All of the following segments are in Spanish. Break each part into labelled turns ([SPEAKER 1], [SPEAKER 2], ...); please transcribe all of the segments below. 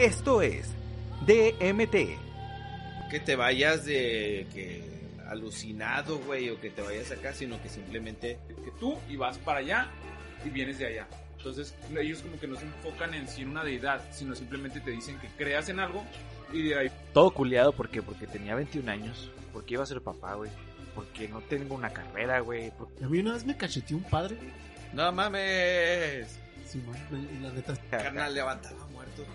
[SPEAKER 1] Esto es DMT.
[SPEAKER 2] Que te vayas de que alucinado, güey, o que te vayas acá, sino que simplemente
[SPEAKER 3] que tú y vas para allá y vienes de allá. Entonces ellos como que no se enfocan en sí en una deidad, sino simplemente te dicen que creas en algo y de ahí.
[SPEAKER 4] Todo culiado porque porque tenía 21 años, porque iba a ser papá, güey, porque no tengo una carrera, güey. porque-
[SPEAKER 5] A mí una vez me cacheteó un padre.
[SPEAKER 2] no mames.
[SPEAKER 5] Sí, man, la- la neta.
[SPEAKER 2] Carnal, levantaba muertos.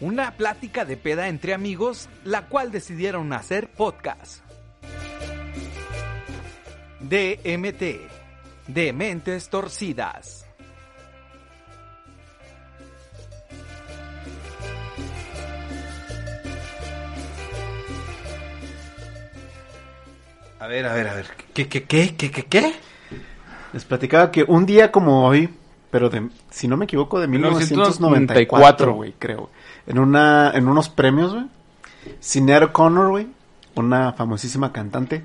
[SPEAKER 1] Una plática de peda entre amigos, la cual decidieron hacer podcast. DMT. De mentes torcidas.
[SPEAKER 6] A ver, a ver, a ver. ¿Qué, qué, qué, qué, qué, qué?
[SPEAKER 5] Les platicaba que un día como hoy, pero de, si no me equivoco, de 1994,
[SPEAKER 3] 1994,
[SPEAKER 5] güey, creo. En una, en unos premios, güey. Sinead O'Connor, güey, una famosísima cantante,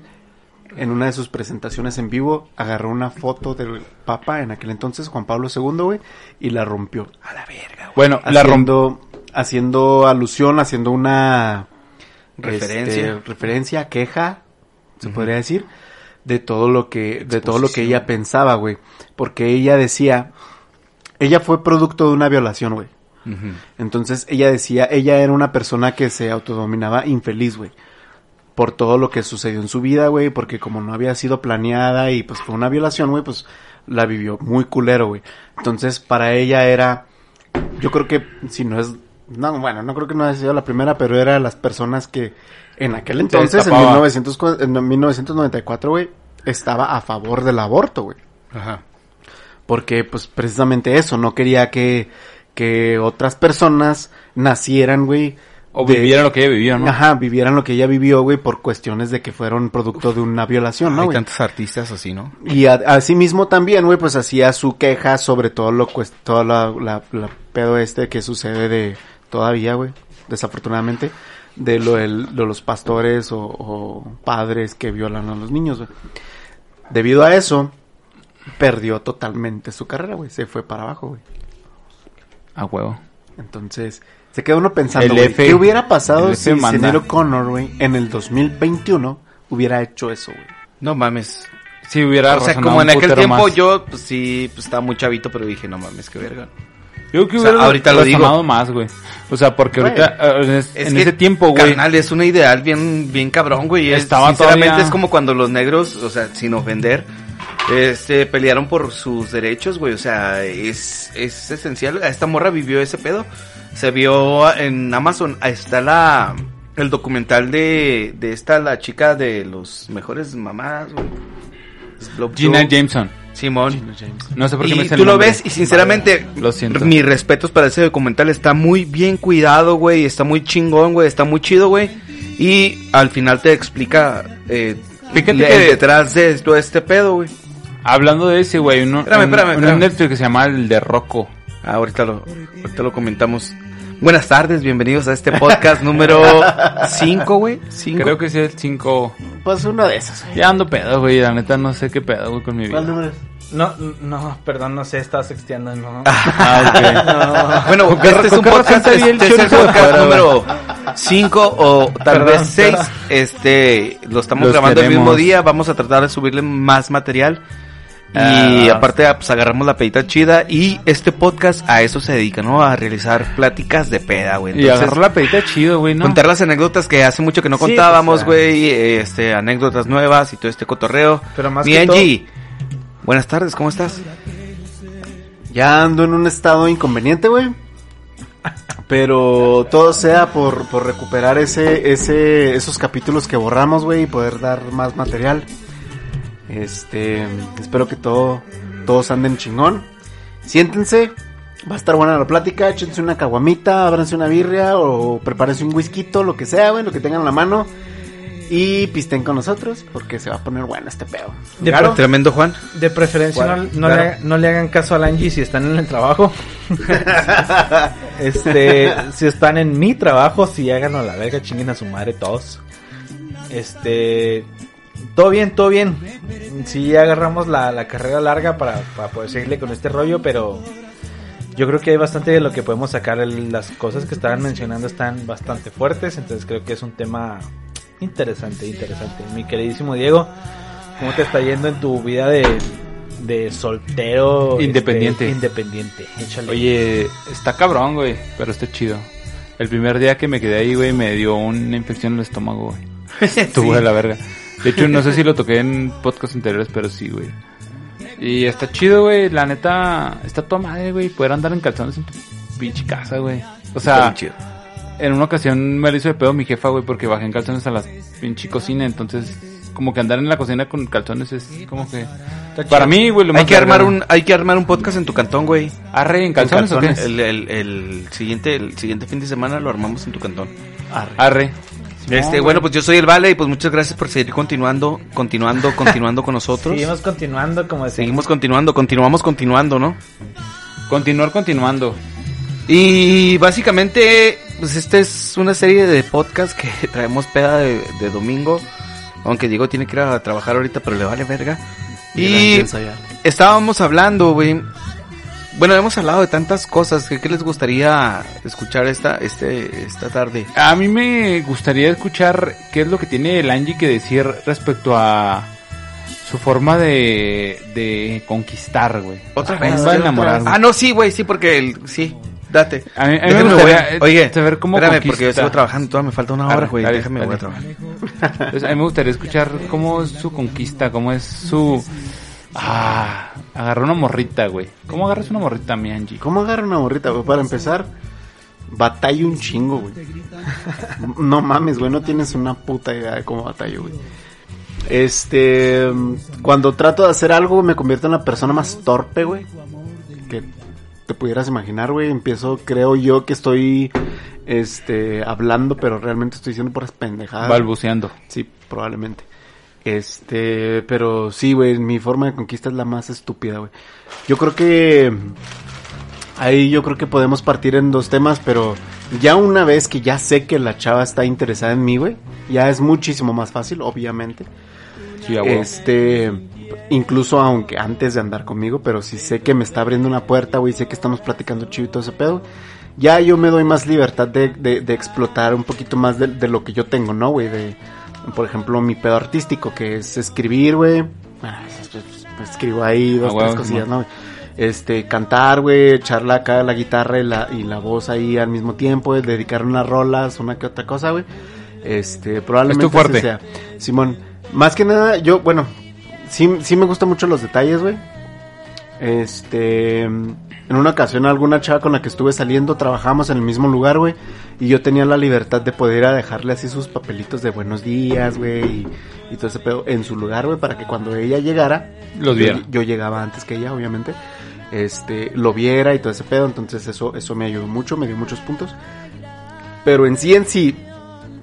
[SPEAKER 5] en una de sus presentaciones en vivo, agarró una foto del Papa en aquel entonces, Juan Pablo II, güey, y la rompió. A la verga, güey.
[SPEAKER 3] Bueno, la
[SPEAKER 5] haciendo, haciendo alusión, haciendo una
[SPEAKER 2] Referencia.
[SPEAKER 5] este, referencia, queja, se podría decir, de todo lo que, de todo lo que ella pensaba, güey. Porque ella decía, ella fue producto de una violación, güey. Entonces ella decía, ella era una persona que se autodominaba infeliz, güey. Por todo lo que sucedió en su vida, güey, porque como no había sido planeada y pues fue una violación, güey, pues la vivió muy culero, güey. Entonces para ella era, yo creo que si no es, no, bueno, no creo que no haya sido la primera, pero era de las personas que en aquel entonces, en,
[SPEAKER 3] destapaba.
[SPEAKER 5] 1900 cu- en 1994, güey, estaba a favor del aborto, güey.
[SPEAKER 6] Ajá.
[SPEAKER 5] Porque, pues, precisamente eso, no quería que, que otras personas nacieran, güey.
[SPEAKER 3] O
[SPEAKER 5] de-
[SPEAKER 3] vivieran lo que ella vivió, ¿no?
[SPEAKER 5] Ajá, vivieran lo que ella vivió, güey, por cuestiones de que fueron producto de una violación, ¿no,
[SPEAKER 6] Hay
[SPEAKER 5] güey?
[SPEAKER 6] tantos artistas así, ¿no?
[SPEAKER 5] Y a- asimismo también, güey, pues hacía su queja sobre todo lo cues- todo la, la, la pedo este que sucede de todavía, güey, desafortunadamente, de lo del- de los pastores o, o padres que violan a los niños, güey. Debido a eso, perdió totalmente su carrera, güey, se fue para abajo, güey.
[SPEAKER 3] A huevo.
[SPEAKER 5] Entonces, se queda uno pensando,
[SPEAKER 3] El
[SPEAKER 5] güey,
[SPEAKER 3] F-
[SPEAKER 5] ¿qué hubiera pasado
[SPEAKER 3] el
[SPEAKER 5] si
[SPEAKER 3] F manda.
[SPEAKER 5] Sinead Connor, güey, en el 2021 hubiera hecho eso, güey?
[SPEAKER 2] No mames.
[SPEAKER 3] Si hubiera
[SPEAKER 2] O sea, como en aquel tiempo
[SPEAKER 3] más.
[SPEAKER 2] yo, pues sí, pues estaba muy chavito, pero dije, no mames, qué verga.
[SPEAKER 3] Yo creo que
[SPEAKER 2] o sea,
[SPEAKER 3] hubiera
[SPEAKER 2] ahorita lo digo.
[SPEAKER 3] más, güey. O sea, porque
[SPEAKER 5] Güey.
[SPEAKER 3] ahorita, eh, en, es-
[SPEAKER 2] Es
[SPEAKER 3] en
[SPEAKER 2] que,
[SPEAKER 3] ese tiempo, güey.
[SPEAKER 2] Carnal, es una ideal bien, bien cabrón, güey. Es-
[SPEAKER 3] Estaba
[SPEAKER 2] sinceramente
[SPEAKER 3] todavía-
[SPEAKER 2] es como cuando los negros, o sea, sin ofender, este, pelearon por sus derechos, güey. O sea, es, es esencial. Esta morra vivió ese pedo. Se vio en Amazon. Ahí está la, el documental de, de esta, la chica de los mejores güey. Slope
[SPEAKER 3] Gina. Jameson.
[SPEAKER 2] Simón.
[SPEAKER 3] No sé por qué me
[SPEAKER 2] Y tú lo
[SPEAKER 3] nombre.
[SPEAKER 2] ves y sinceramente,
[SPEAKER 3] Lo siento.
[SPEAKER 2] mis respetos para ese documental. Está muy bien cuidado, güey. Está muy chingón, güey. Está muy chido, güey. Y al final te explica eh,
[SPEAKER 3] Fíjate
[SPEAKER 2] le-
[SPEAKER 3] que-
[SPEAKER 2] detrás de todo este pedo, güey.
[SPEAKER 3] Hablando de ese, güey, uno,
[SPEAKER 2] Espérame,
[SPEAKER 3] un-
[SPEAKER 2] espérame,
[SPEAKER 3] uno
[SPEAKER 2] espérame.
[SPEAKER 3] Netflix que se llama el de Rocco.
[SPEAKER 2] Ah, ahorita lo, ahorita lo comentamos. Buenas tardes, bienvenidos a este podcast número 5, güey. Cinco.
[SPEAKER 3] Creo que es el 5.
[SPEAKER 5] Pues uno de esos, güey.
[SPEAKER 3] Ya ando pedo, güey. La neta no sé qué pedo, güey, con mi
[SPEAKER 5] ¿Cuál
[SPEAKER 3] vida.
[SPEAKER 5] número es?
[SPEAKER 7] No, no, perdón, no sé, estaba sexteando, no.
[SPEAKER 3] Ah,
[SPEAKER 2] Bueno,
[SPEAKER 3] ¿Con qué-
[SPEAKER 2] este es un podcast, este es el podcast número 5 o tal
[SPEAKER 7] Perdón,
[SPEAKER 2] vez 6.
[SPEAKER 7] perdón.
[SPEAKER 2] Este, lo estamos
[SPEAKER 3] Los
[SPEAKER 2] grabando el mismo
[SPEAKER 3] queremos.
[SPEAKER 2] día, vamos a tratar de subirle más material. Y
[SPEAKER 3] Ah.
[SPEAKER 2] aparte, pues agarramos la pedita chida. Y este podcast a eso se dedica, ¿no? A realizar pláticas de peda, güey.
[SPEAKER 3] Y agarró la pedita chido, güey, ¿no?
[SPEAKER 2] contar las anécdotas que hace mucho que no
[SPEAKER 7] Sí,
[SPEAKER 2] contábamos,
[SPEAKER 7] pues,
[SPEAKER 2] güey. este, anécdotas nuevas y todo este cotorreo.
[SPEAKER 7] Pero más
[SPEAKER 2] Mi
[SPEAKER 7] que todo-
[SPEAKER 2] buenas tardes, ¿cómo estás?
[SPEAKER 5] Ya ando en un estado inconveniente, güey. Pero todo sea por, por recuperar ese, ese, esos capítulos que borramos, güey, y poder dar más material. Este, espero que todo, todos anden chingón. Siéntense, va a estar buena la plática, échense una caguamita, ábranse una birria o prepárense un whisky, lo que sea, güey, lo que tengan a la mano. Y pisten con nosotros porque se va a poner bueno este pedo.
[SPEAKER 7] De,
[SPEAKER 5] Claro.
[SPEAKER 2] Tremendo Juan.
[SPEAKER 7] de preferencia no, no
[SPEAKER 5] Claro.
[SPEAKER 7] le, no le hagan caso al Angie si están en el trabajo. este, si están en mi trabajo, si hagan a la verga, chinguen a su madre todos. Este, todo bien, todo bien. Sí agarramos la, la carrera larga para, para poder seguirle con este rollo, pero yo creo que hay bastante de lo que podemos sacar. Las cosas que estaban mencionando están bastante fuertes, entonces creo que es un tema interesante, interesante. Mi queridísimo Diego, ¿cómo te está yendo en tu vida de, de soltero? este,
[SPEAKER 8] Independiente.
[SPEAKER 7] independiente, échale.
[SPEAKER 8] Oye, está cabrón, güey, pero está chido. El primer día que me quedé ahí, güey, me dio una infección en el estómago, güey. Estuvo de la verga. De hecho, no sé si lo toqué en podcasts anteriores, pero sí, güey. Y está chido, güey. La neta, está toda madre, güey. Poder andar en calzones en tu pinche casa, güey. O
[SPEAKER 2] Está
[SPEAKER 8] sea,
[SPEAKER 2] bien chido.
[SPEAKER 8] en una ocasión me lo hizo de pedo mi jefa, güey, porque bajé en calzones a la pinche cocina. Entonces, como que andar en la cocina con calzones es como que... Para mí, güey, lo más
[SPEAKER 2] Hay que armar un, hay que armar un podcast en tu cantón, güey.
[SPEAKER 8] Arre, en calzones, ¿o qué?
[SPEAKER 2] El, el, el siguiente, el siguiente fin de semana lo armamos en tu cantón.
[SPEAKER 8] Arre.
[SPEAKER 2] Este, bueno, pues yo soy el Vale y pues muchas gracias por seguir continuando, continuando, continuando con nosotros.
[SPEAKER 7] Seguimos continuando como decimos.
[SPEAKER 2] Seguimos continuando, continuamos continuando, ¿no?
[SPEAKER 8] Continuar continuando.
[SPEAKER 2] Y básicamente, pues esta es una serie de podcast que traemos peda de, de domingo. Aunque Diego tiene que ir a trabajar ahorita, pero le vale verga. Y estábamos hablando, güey. Bueno, hemos hablado de tantas cosas. ¿Qué, qué les gustaría escuchar esta, este, esta tarde?
[SPEAKER 8] A mí me gustaría escuchar qué es lo que tiene el Angie que decir respecto a su forma de, de conquistar, güey.
[SPEAKER 2] Otra vez.
[SPEAKER 8] va a enamorar.
[SPEAKER 2] Ah, no, sí, güey, sí, porque el, sí, date.
[SPEAKER 8] A mí, a mí me gustaría
[SPEAKER 2] ver. Oye,
[SPEAKER 8] saber cómo
[SPEAKER 2] espérame, porque yo sigo trabajando, todavía me falta una hora, güey.
[SPEAKER 8] dale,
[SPEAKER 2] Déjame, voy a trabajar.
[SPEAKER 8] Pues a mí me gustaría escuchar cómo es su conquista, cómo es su... Ah, agarrar una morrita, güey. ¿Cómo agarras una morrita, mi Angie?
[SPEAKER 5] ¿Cómo agarra una morrita, güey? Para empezar, batalla un chingo, güey. No mames, güey, no tienes una puta idea de cómo batallo, güey. Este, cuando trato de hacer algo me convierto en la persona más torpe, güey. Que te pudieras imaginar, güey. Empiezo, creo yo que estoy, este, hablando, pero realmente estoy diciendo puras pendejadas.
[SPEAKER 8] Balbuceando.
[SPEAKER 5] Sí, probablemente. Este, pero sí, güey, mi forma de conquista es la más estúpida, güey. Yo creo que ahí yo creo que podemos partir en dos temas, pero ya una vez que ya sé que la chava está interesada en mí, güey, ya es muchísimo más fácil, obviamente.
[SPEAKER 8] Sí.
[SPEAKER 5] Este, incluso aunque antes de andar conmigo, pero si sé que me está abriendo una puerta, güey, sé que estamos platicando chido y todo ese pedo, ya yo me doy más libertad de, de- de explotar un poquito más de, de lo que yo tengo, ¿no, güey? De, por ejemplo, mi pedo artístico, que es escribir, güey. Bueno, es- es- es- escribo ahí dos,
[SPEAKER 8] Ah,
[SPEAKER 5] tres cosillas. ¿no? Este, cantar, güey, echarle acá la guitarra y la, y la voz ahí al mismo tiempo, dedicar unas rolas, una que otra cosa, güey. Este, probablemente
[SPEAKER 8] Es tu fuerte.
[SPEAKER 5] sea. Simón, más que nada, yo, bueno, sí, sí me gustan mucho los detalles, güey. Este, en una ocasión alguna chava con la que estuve saliendo, trabajamos en el mismo lugar, güey, y yo tenía la libertad de poder ir a dejarle así sus papelitos de buenos días, güey, y, y todo ese pedo en su lugar, güey, para que cuando ella llegara,
[SPEAKER 8] Los viera.
[SPEAKER 5] yo, yo llegaba antes que ella, obviamente, este, lo viera y todo ese pedo, entonces eso, eso me ayudó mucho, me dio muchos puntos. Pero en sí, en sí,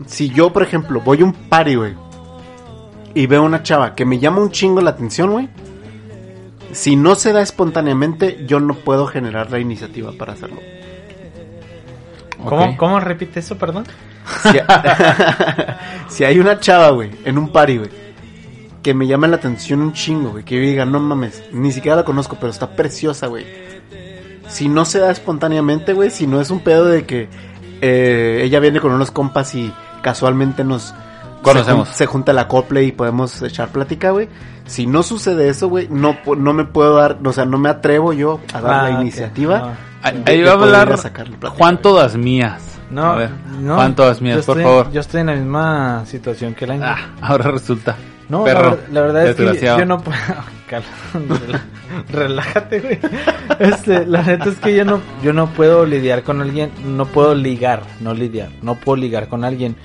[SPEAKER 5] si yo, por ejemplo, voy a un party, güey, y veo una chava que me llama un chingo la atención, güey, si no se da espontáneamente, yo no puedo generar la iniciativa para hacerlo.
[SPEAKER 7] ¿Cómo,
[SPEAKER 8] Ok.
[SPEAKER 7] ¿Cómo repite eso, perdón?
[SPEAKER 5] Si, si hay una chava, güey, en un party, güey, que me llama la atención un chingo, güey, que yo diga, no mames, ni siquiera la conozco, pero está preciosa, güey. Si no se da espontáneamente, güey, si no es un pedo de que eh, ella viene con unos compas y casualmente nos
[SPEAKER 8] Conocemos.
[SPEAKER 5] Se, jun- se junta la cople y podemos echar plática, güey. Si no sucede eso, güey, no, no me puedo dar, o sea, no me atrevo yo a dar
[SPEAKER 7] Ah,
[SPEAKER 5] la
[SPEAKER 7] ok.
[SPEAKER 5] iniciativa.
[SPEAKER 7] No.
[SPEAKER 8] Ahí
[SPEAKER 5] de-
[SPEAKER 8] ahí
[SPEAKER 5] de
[SPEAKER 8] va a hablar
[SPEAKER 5] plática,
[SPEAKER 8] Juan. Todas Mías.
[SPEAKER 7] No,
[SPEAKER 8] a ver,
[SPEAKER 7] no,
[SPEAKER 8] Juan Todas Mías, por
[SPEAKER 7] estoy-
[SPEAKER 8] favor.
[SPEAKER 7] Yo estoy en la misma situación que el año.
[SPEAKER 8] Ah, ahora resulta.
[SPEAKER 7] no,
[SPEAKER 8] perro,
[SPEAKER 7] la, la verdad es que
[SPEAKER 8] desgraciado.
[SPEAKER 7] yo no puedo. Rela- relájate, güey. Este, la neta es que yo no, yo no puedo lidiar con alguien, no puedo ligar, no lidiar, no puedo ligar con alguien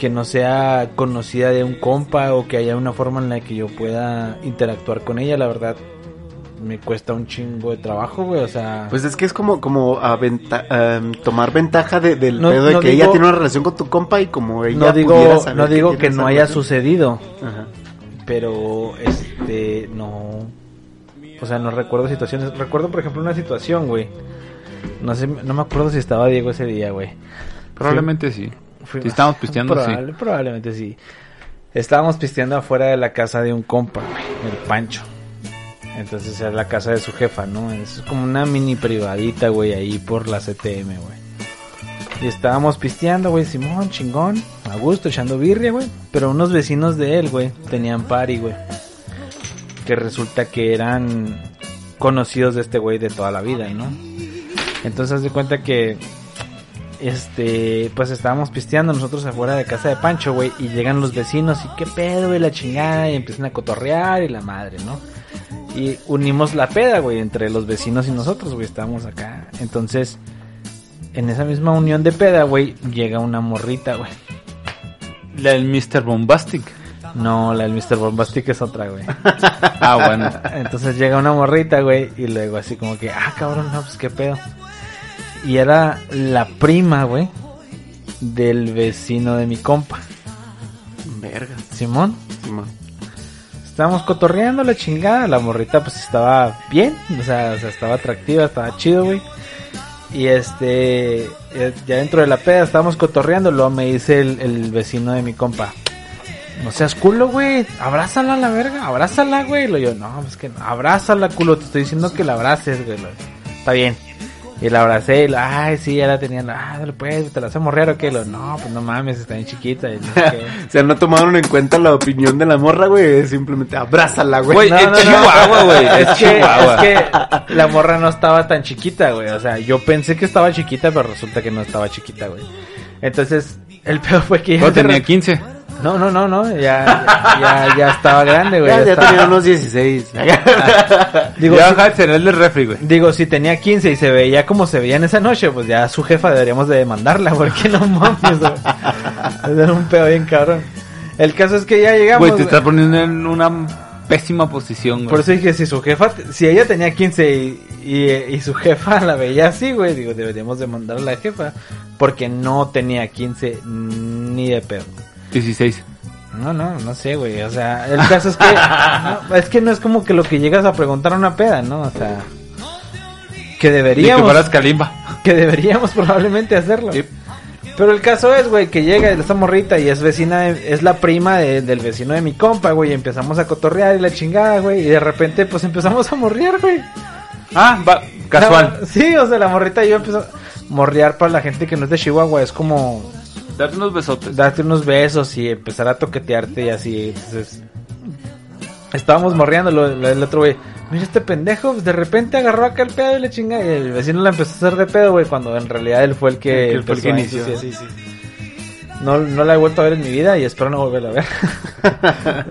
[SPEAKER 7] que no sea conocida de un compa o que haya una forma en la que yo pueda interactuar con ella, la verdad me cuesta un chingo de trabajo, güey, o sea,
[SPEAKER 5] Pues es que es como, como aventa- em, tomar ventaja de- del
[SPEAKER 7] No-
[SPEAKER 5] pedo de
[SPEAKER 7] no
[SPEAKER 5] que
[SPEAKER 7] digo-
[SPEAKER 5] ella tiene una relación con tu compa y como ella
[SPEAKER 7] no
[SPEAKER 5] pudiera
[SPEAKER 7] digo,
[SPEAKER 5] saber
[SPEAKER 7] no digo que no haya
[SPEAKER 5] relación.
[SPEAKER 7] sucedido,
[SPEAKER 5] Ajá.
[SPEAKER 7] pero este no o sea no recuerdo situaciones recuerdo por ejemplo una situación güey no sé no me acuerdo si estaba Diego ese día güey
[SPEAKER 8] Probablemente sí. Si estábamos pisteando, sí.
[SPEAKER 7] Probable- probablemente sí estábamos pisteando afuera de la casa de un compa güey, el Pancho Entonces era la casa de su jefa, ¿no? Es como una mini privadita, güey, ahí por la CTM, güey. Y estábamos pisteando, güey, Simón, chingón, a gusto, echando birria, güey. Pero unos vecinos de él, güey, tenían party, güey. Que resulta que eran conocidos de este güey de toda la vida, ¿no? Entonces haz de cuenta que este, pues estábamos pisteando nosotros afuera de casa de Pancho, güey, y llegan los vecinos y qué pedo, güey, la chingada, y empiezan a cotorrear y la madre, ¿no? Y unimos la peda, güey, entre los vecinos y nosotros, güey, estábamos acá. Entonces, en esa misma unión de peda, güey, llega una morrita, güey.
[SPEAKER 8] La del Mr. Bombastic.
[SPEAKER 7] No, la del Mr. Bombastic es otra, güey.
[SPEAKER 8] Ah, bueno.
[SPEAKER 7] Entonces llega una morrita, güey, y luego así como que, ah, cabrón, no, pues qué pedo. Y era la prima, güey, del vecino de mi compa,
[SPEAKER 5] Verga.
[SPEAKER 7] Simón.
[SPEAKER 5] Simón.
[SPEAKER 7] Estábamos cotorreando la chingada, la morrita pues estaba bien, o sea, o sea, estaba atractiva, estaba chido, güey. Y este, ya dentro de la peda estábamos cotorreando, luego me dice el, el vecino de mi compa, no seas culo, güey, abrázala a la verga, abrázala, güey. Lo yo, no, pues que no, abrázala, culo, te estoy diciendo que la abraces, güey. Está bien. Y la abracé y lo, ay, sí, ya la tenían, ah, dale pues, te la hacemos morrear o qué, lo, no, pues no mames, está bien chiquita. Y no sé.
[SPEAKER 5] O sea, no tomaron en cuenta la opinión de la morra, güey. Simplemente abrázala, güey.
[SPEAKER 8] Güey,
[SPEAKER 7] No,
[SPEAKER 8] es
[SPEAKER 7] no, no.
[SPEAKER 8] Chihuahua, güey.
[SPEAKER 7] Es
[SPEAKER 8] Es
[SPEAKER 7] que,
[SPEAKER 8] Chihuahua.
[SPEAKER 7] es que la morra no estaba tan chiquita, güey. O sea, yo pensé que estaba chiquita, pero resulta que no estaba chiquita, güey. Entonces, el peor fue que se
[SPEAKER 8] tenía
[SPEAKER 7] re-
[SPEAKER 8] 15.
[SPEAKER 7] No, no, no, no. Ya, ya, ya estaba grande, güey.
[SPEAKER 5] Ya, ya
[SPEAKER 7] estaba-
[SPEAKER 5] tenía unos 16.
[SPEAKER 7] Digo,
[SPEAKER 8] ya
[SPEAKER 7] si-
[SPEAKER 8] baja el cereal del refri, güey.
[SPEAKER 7] digo, si tenía 15 y se veía como se veía en esa noche, pues ya su jefa deberíamos de demandarla, porque no mames, güey. Era un pedo bien cabrón. El caso es que ya llegamos.
[SPEAKER 8] Güey, te estás poniendo en una pésima posición, güey.
[SPEAKER 7] Por eso dije, si su jefa, si ella tenía 15 y, y, y su jefa la veía así, güey, digo, deberíamos de mandar a la jefa, porque no tenía 15 ni de pedo.
[SPEAKER 8] 16.
[SPEAKER 7] No, no, no sé, güey, o sea, el caso es que, no, es que no es como que lo que llegas a preguntar a una peda, ¿no? O sea, que deberíamos,
[SPEAKER 8] Kalimba.
[SPEAKER 7] que deberíamos probablemente hacerlo. Pero el caso es, güey, que llega esta morrita y es vecina, de- es la prima de- del vecino de mi compa, güey, y empezamos a cotorrear y la chingada, güey, y de repente, pues empezamos a morrear, güey.
[SPEAKER 8] Ah, va, casual.
[SPEAKER 7] La- sí, o sea, la morrita y yo empezó a morrear para la gente que no es de Chihuahua, es como
[SPEAKER 8] Darte unos besotes.
[SPEAKER 7] darte unos besos y empezar a toquetearte y así, entonces... Estábamos morreando, lo- lo- el otro güey, mira este pendejo, pues de repente agarró acá el pedo y le chinga, y el vecino la empezó a hacer de pedo, güey, cuando en realidad él fue el que,
[SPEAKER 5] fue el que
[SPEAKER 7] empezó a
[SPEAKER 5] inició.
[SPEAKER 7] ensuciar. No, no la he vuelto a ver en mi vida y espero no volverla a ver.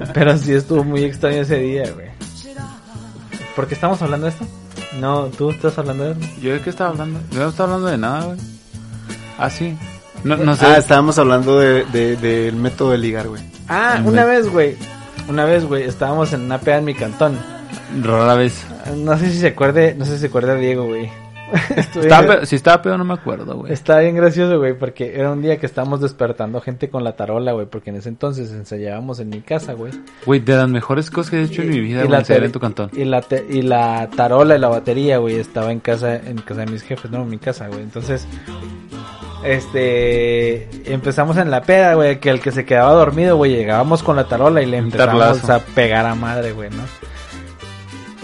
[SPEAKER 7] Pero sí estuvo muy extraño ese día, güey. ¿Por qué estamos hablando de esto? No, tú estás hablando de.
[SPEAKER 8] ¿Yo de qué estaba hablando? Yo no estaba hablando de nada, güey. Ah, sí. No, no sé.
[SPEAKER 5] Ah, estábamos hablando de, de- del método de ligar, güey.
[SPEAKER 7] Ah, una vez, güey. Una vez, güey, estábamos en una peda en mi cantón.
[SPEAKER 8] Rara vez.
[SPEAKER 7] No sé si se acuerde, no sé si se acuerda Diego, güey.
[SPEAKER 8] Estaba si estaba pedo no me acuerdo, güey.
[SPEAKER 7] Está bien gracioso, güey, porque era un día que estábamos despertando gente con la tarola, güey, porque en ese entonces ensayábamos en mi casa, güey.
[SPEAKER 8] Güey, de las mejores cosas que he hecho en mi vida, güey,
[SPEAKER 7] la
[SPEAKER 8] ensayar
[SPEAKER 7] tele-
[SPEAKER 8] en tu cantón.
[SPEAKER 7] Y la, te- y la tarola y la batería, güey, estaba en casa, en casa de mis jefes, no, en mi casa, güey. Entonces, este, empezamos en la peda, güey, que el que se quedaba dormido, güey, llegábamos con la tarola y le empezamos a pegar a madre, güey, ¿no?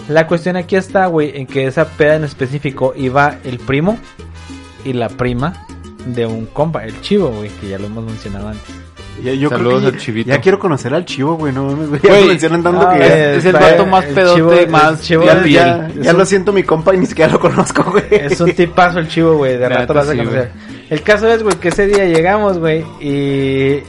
[SPEAKER 7] La cuestión aquí está, güey, en que esa peda en específico iba el primo y la prima de un compa, el chivo, güey, que ya lo hemos mencionado antes.
[SPEAKER 5] Ya, yo creo
[SPEAKER 8] Saludos
[SPEAKER 5] que
[SPEAKER 8] al chivito.
[SPEAKER 5] Ya quiero conocer al chivo, güey. No mames, güey. Ya lo mencionan tanto
[SPEAKER 7] ah,
[SPEAKER 5] que
[SPEAKER 7] eh,
[SPEAKER 5] ya,
[SPEAKER 8] es el vato más
[SPEAKER 7] el
[SPEAKER 8] pedote,
[SPEAKER 7] chivo-
[SPEAKER 8] más
[SPEAKER 7] chivo
[SPEAKER 8] de
[SPEAKER 5] ya,
[SPEAKER 8] la piel.
[SPEAKER 5] ya-
[SPEAKER 7] Es
[SPEAKER 5] ya
[SPEAKER 7] un-
[SPEAKER 5] lo siento mi compa y ni siquiera lo conozco, güey.
[SPEAKER 7] Es un tipazo el chivo, güey. De
[SPEAKER 8] La
[SPEAKER 7] rato lo vas a
[SPEAKER 8] sí,
[SPEAKER 7] conocer. El caso es, güey, que ese día llegamos, güey, y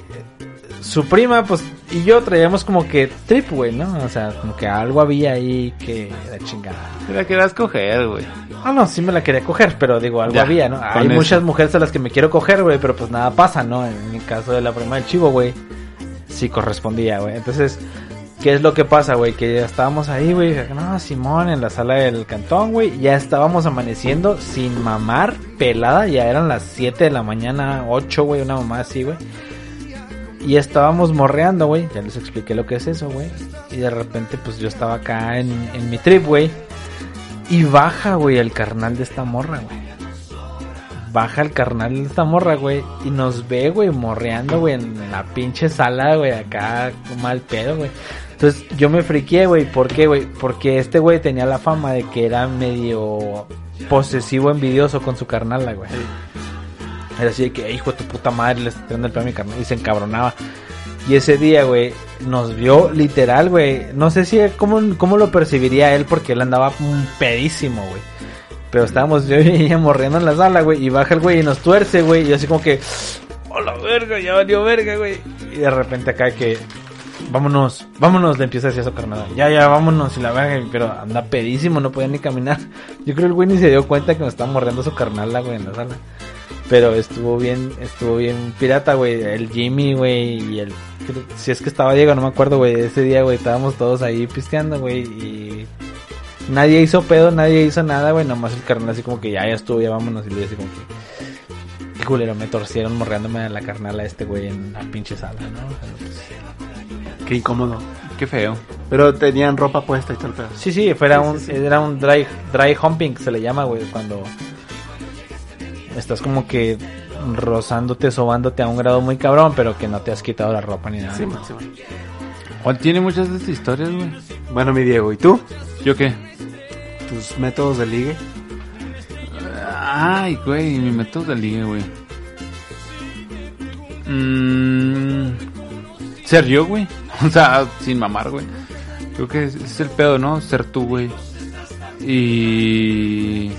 [SPEAKER 7] su prima, pues, y yo traíamos como que trip, güey, ¿no? O sea, como que algo había ahí que era chingada.
[SPEAKER 8] Te la querías coger, güey.
[SPEAKER 7] Ah, no, sí me la quería coger, pero digo, algo
[SPEAKER 8] Ya,
[SPEAKER 7] había, ¿no? Hay
[SPEAKER 8] eso.
[SPEAKER 7] muchas mujeres a las que me quiero coger, güey, pero pues nada pasa, ¿no? En el caso de la prima del chivo, güey, sí correspondía, güey. Entonces, ¿qué es lo que pasa, güey? Que ya estábamos ahí, güey, no, Simón, en la sala del cantón, güey, ya estábamos amaneciendo sin mamar, pelada, ya eran las 7 de la mañana, 8, güey, una mamá así, güey. Y estábamos morreando, güey. Ya les expliqué lo que es eso, güey. Y de repente, pues yo estaba acá en, en mi trip, güey. Y baja, güey, el carnal de esta morra, güey. Baja el carnal de esta morra, güey. Y nos ve, güey, morreando, güey, en la pinche sala, güey, acá, mal pedo, güey. Entonces yo me friqué, güey. ¿Por qué, güey? Porque este güey tenía la fama de que era medio posesivo, envidioso con su carnala, güey. Era así de que, hijo de tu puta madre, le está tirando el pedo a mi carnal. Y se encabronaba. Y ese día, güey, nos vio literal, güey. No sé si cómo, cómo lo percibiría él porque él andaba un pedísimo, güey. Pero estábamos yo y ella morriendo en la sala, güey. Y baja el güey y nos tuerce, güey. Y así como que, hola verga, ya valió verga, güey. Y de repente acá que, vámonos, vámonos, le empieza a decir a su. Ya, ya, vámonos. Y la verga, pero anda pedísimo, no podía ni caminar. Yo creo el güey ni se dio cuenta que nos estaba morriendo su carnal, güey, en la sala. Pero estuvo bien, estuvo bien pirata, güey. El Jimmy, güey, y el... Si es que estaba Diego, no me acuerdo, güey. Ese día, güey, estábamos todos ahí pisteando, güey, y... Nadie hizo pedo, nadie hizo nada, güey. Nomás el carnal así como que ya, ya estuvo, ya vámonos. Y le dije como que... Culero, me torcieron morreándome a la carnal a este güey en la pinche sala, ¿no? O sea, pues,
[SPEAKER 5] Qué incómodo.
[SPEAKER 8] Qué feo.
[SPEAKER 5] Pero tenían ropa puesta y tal pedo.
[SPEAKER 7] Sí, sí, fuera un, era un dry, dry humping, se le llama, güey, cuando estás como que rozándote, sobándote a un grado muy cabrón, pero que no te has quitado la ropa ni nada.
[SPEAKER 5] Sí, man, sí, man.
[SPEAKER 8] Juan tiene muchas de estas historias, güey.
[SPEAKER 5] Bueno, mi Diego, ¿y tú?
[SPEAKER 8] ¿Yo qué?
[SPEAKER 5] ¿Tus métodos de ligue?
[SPEAKER 8] Ay, güey, mi método de ligue, güey. Mm, ser yo, güey. O sea, sin mamar, güey. Creo que es, es el pedo, ¿no? Ser tú, güey. Y...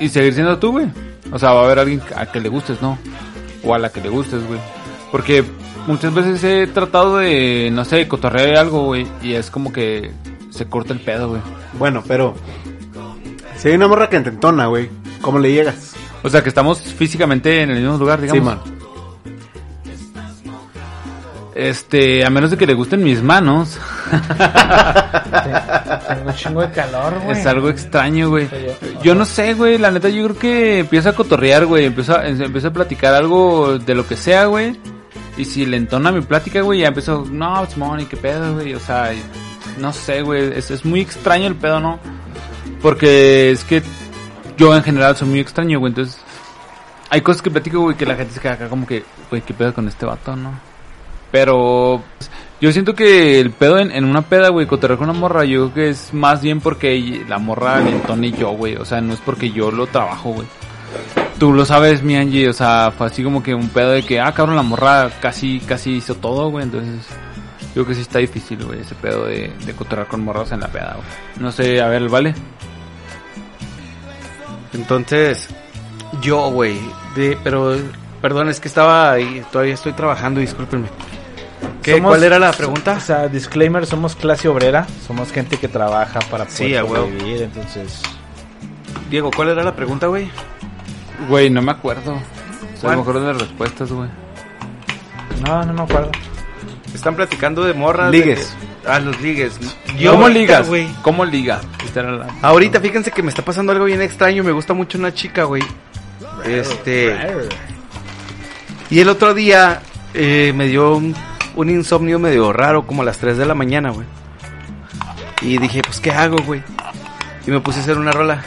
[SPEAKER 8] Y seguir siendo tú, güey. O sea, va a haber alguien a que le gustes, ¿no? O a la que le gustes, güey. Porque muchas veces he tratado de, no sé, cotorrear algo, güey. Y es como que se corta el pedo, güey.
[SPEAKER 5] Bueno, pero... Si hay una morra que entona, güey, ¿cómo le llegas?
[SPEAKER 8] O sea, que estamos físicamente en el mismo lugar, digamos.
[SPEAKER 5] Sí, man.
[SPEAKER 8] Este, a menos de que le gusten mis manos.
[SPEAKER 7] Tengo un chingo de calor, güey.
[SPEAKER 8] Es algo extraño, güey.
[SPEAKER 7] Yo-
[SPEAKER 8] no sé, güey. La neta, yo creo que empieza a cotorrear, güey. Empieza, empieza a platicar algo de lo que sea, güey. Y si le entona mi plática, güey, ya empezó, no, Simón, ¿y qué pedo, güey? O sea, no sé, güey. Es, es muy extraño el pedo, ¿no? Porque es que yo en general soy muy extraño, güey. Entonces, hay cosas que platico, güey, que la gente se queda acá como que, güey, ¿qué pedo con este vato, no? Pero yo siento que el pedo en, en una peda, güey, cotorrear con una morra, yo creo que es más bien porque la morra le entone yo, güey. O sea, no es porque yo lo trabajo, güey. Tú lo sabes, mi Angie, o sea, fue así como que un pedo de que, ah, cabrón, la morra casi, casi hizo todo, güey. Entonces, yo creo que sí está difícil, güey, ese pedo de, de cotorrear con morras en la peda, güey. No sé, a ver, ¿vale?
[SPEAKER 2] Entonces, yo, güey, de, pero, perdón, es que estaba ahí, todavía estoy trabajando, discúlpenme. ¿Qué?
[SPEAKER 7] Somos-
[SPEAKER 2] ¿Cuál era la pregunta?
[SPEAKER 7] O sea, disclaimer, somos clase obrera, somos gente que trabaja para poder
[SPEAKER 2] Sí,
[SPEAKER 7] sobrevivir, entonces...
[SPEAKER 2] Diego, ¿cuál era la pregunta, güey?
[SPEAKER 8] Güey, no me acuerdo. O sea, a lo mejor de las respuestas, güey.
[SPEAKER 7] No, no me acuerdo.
[SPEAKER 2] Están platicando de morras.
[SPEAKER 5] Ligues.
[SPEAKER 2] ah, los ligues.
[SPEAKER 8] ¿Cómo
[SPEAKER 2] ahorita,
[SPEAKER 8] ligas?
[SPEAKER 2] güey.
[SPEAKER 8] ¿Cómo liga?
[SPEAKER 2] Ahorita, fíjense que me está pasando algo bien extraño. Me gusta mucho una chica, güey. Este. Y el otro día eh, me dio un, un insomnio medio raro, como a las 3 de la mañana, güey. Y dije, pues, ¿qué hago, güey? Y me puse a hacer una rola.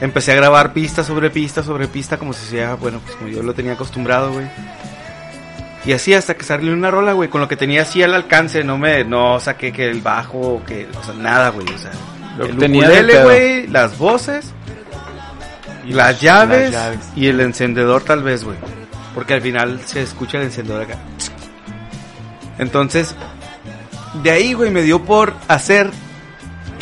[SPEAKER 2] Empecé a grabar pista sobre pista sobre pista, como si sea, bueno, pues como yo lo tenía acostumbrado, güey. Y así hasta que salió una rola, güey, con lo que tenía así al alcance, no me, no saqué que el bajo, que, o sea, nada, güey, o sea,
[SPEAKER 8] Lo
[SPEAKER 2] el
[SPEAKER 8] tenía
[SPEAKER 2] ukulele, güey, las voces,
[SPEAKER 5] Y
[SPEAKER 2] las llaves,
[SPEAKER 5] las llaves.
[SPEAKER 2] y el encendedor tal vez, güey. Porque al final se escucha el encendedor acá. Entonces, de ahí, güey, me dio por hacer...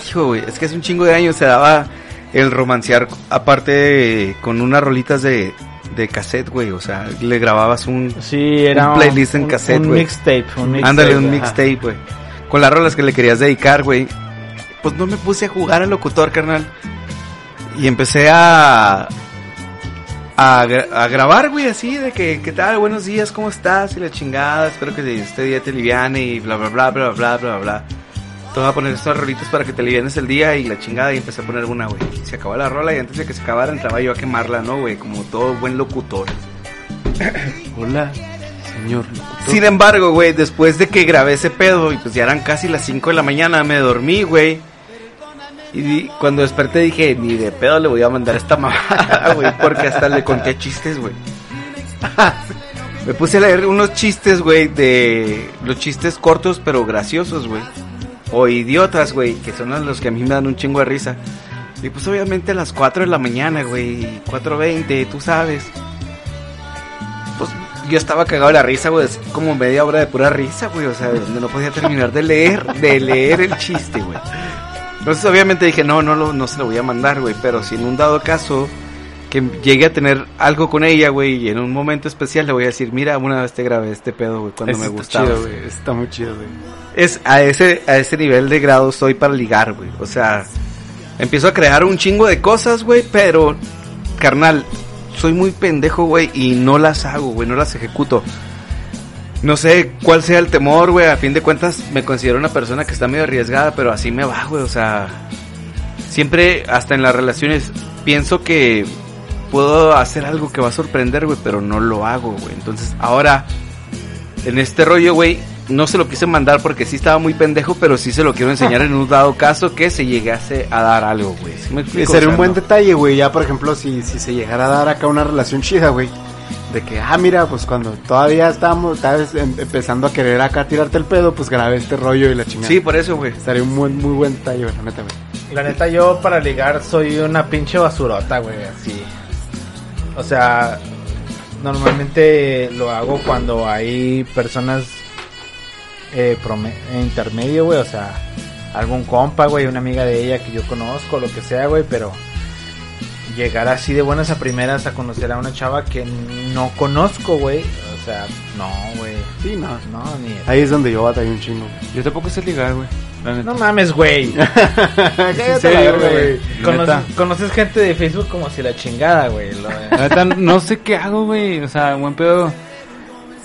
[SPEAKER 2] Hijo, güey, es que hace un chingo de años se daba el romancear, aparte de- con unas rolitas de, de cassette, güey. O sea, le grababas un...
[SPEAKER 7] Sí, era
[SPEAKER 2] Un playlist en cassette,
[SPEAKER 7] Un
[SPEAKER 2] güey.
[SPEAKER 7] mixtape, un mixtape.
[SPEAKER 2] Ándale, un mixtape, güey. Con las rolas que le querías dedicar, güey. Pues no me puse a jugar al locutor, carnal. Y empecé a... A, a grabar, güey, así, de que, ¿qué tal? Buenos días, ¿cómo estás? Y la chingada, espero que este día te liviane y bla, bla, bla, bla, bla, bla, bla. Te voy a poner estas rolitas para que te livianes el día y la chingada y empecé a poner una, güey. Se acabó la rola y antes de que se acabara entraba yo a quemarla, ¿no, güey? Como todo buen locutor.
[SPEAKER 5] Hola, señor.
[SPEAKER 2] Sin embargo, güey, después de que grabé ese pedo y pues ya eran casi las 5 de la mañana, me dormí, güey. Y cuando desperté dije, ni de pedo le voy a mandar esta mamada, güey, porque hasta le conté chistes, güey. Me puse a leer unos chistes, güey, de los chistes cortos pero graciosos, güey. O idiotas, güey, que son los que a mí me dan un chingo de risa. Y pues obviamente a las 4 de la mañana, güey, 4.20, tú sabes. Pues yo estaba cagado la risa, güey, como media hora de pura risa, güey, o sea, no podía terminar de leer, de leer el chiste, güey. Entonces obviamente dije, no, no, lo- no se lo voy a mandar, güey, pero si en un dado caso que llegue a tener algo con ella, güey, y en un momento especial le voy a decir, mira, una vez te grabé este pedo, güey, cuando
[SPEAKER 5] Eso
[SPEAKER 2] me
[SPEAKER 5] está
[SPEAKER 2] gustaba.
[SPEAKER 5] chido, güey. Está muy chido, güey.
[SPEAKER 2] es a ese, a ese nivel de grado estoy para ligar, güey. O sea, empiezo a crear un chingo de cosas, güey, pero, carnal, soy muy pendejo, güey, y no las hago, güey, no las ejecuto. No sé cuál sea el temor, güey, a fin de cuentas me considero una persona que está medio arriesgada, pero así me va, güey, o sea, siempre, hasta en las relaciones, pienso que puedo hacer algo que va a sorprender, güey, pero no lo hago, güey. Entonces, ahora, en este rollo, güey, no se lo quise mandar porque sí estaba muy pendejo, pero sí se lo quiero enseñar en un dado caso que se llegase a dar algo, güey. ¿Sí
[SPEAKER 5] sería un buen detalle, güey. Ya, por ejemplo, si, si se llegara a dar acá una relación chida, güey. De que, ah, mira, pues cuando todavía estábamos, estabas em- empezando a querer acá tirarte el pedo, pues grabé este rollo y la chingada.
[SPEAKER 2] Sí, por eso, güey.
[SPEAKER 5] Estaría un buen, muy buen güey, la neta, güey.
[SPEAKER 7] La neta, yo para ligar soy una pinche basurota, güey, así. O sea, normalmente lo hago cuando hay personas eh, eh, intermedio, güey, o sea, algún compa, güey, una amiga de ella que yo conozco, lo que sea, güey, pero llegar así de buenas a primeras a conocer a una chava que no conozco, güey, o sea, no, güey,
[SPEAKER 5] Sí, no.
[SPEAKER 7] no, ni...
[SPEAKER 5] Ahí es donde yo batallé un chingo.
[SPEAKER 8] Yo tampoco sé ligar, güey.
[SPEAKER 7] No mames, güey.
[SPEAKER 5] Cállate
[SPEAKER 8] serio, güey.
[SPEAKER 5] güey.
[SPEAKER 7] Conoces, gente de Facebook como si la chingada, güey.
[SPEAKER 8] No sé qué hago, güey. O sea, buen pedo.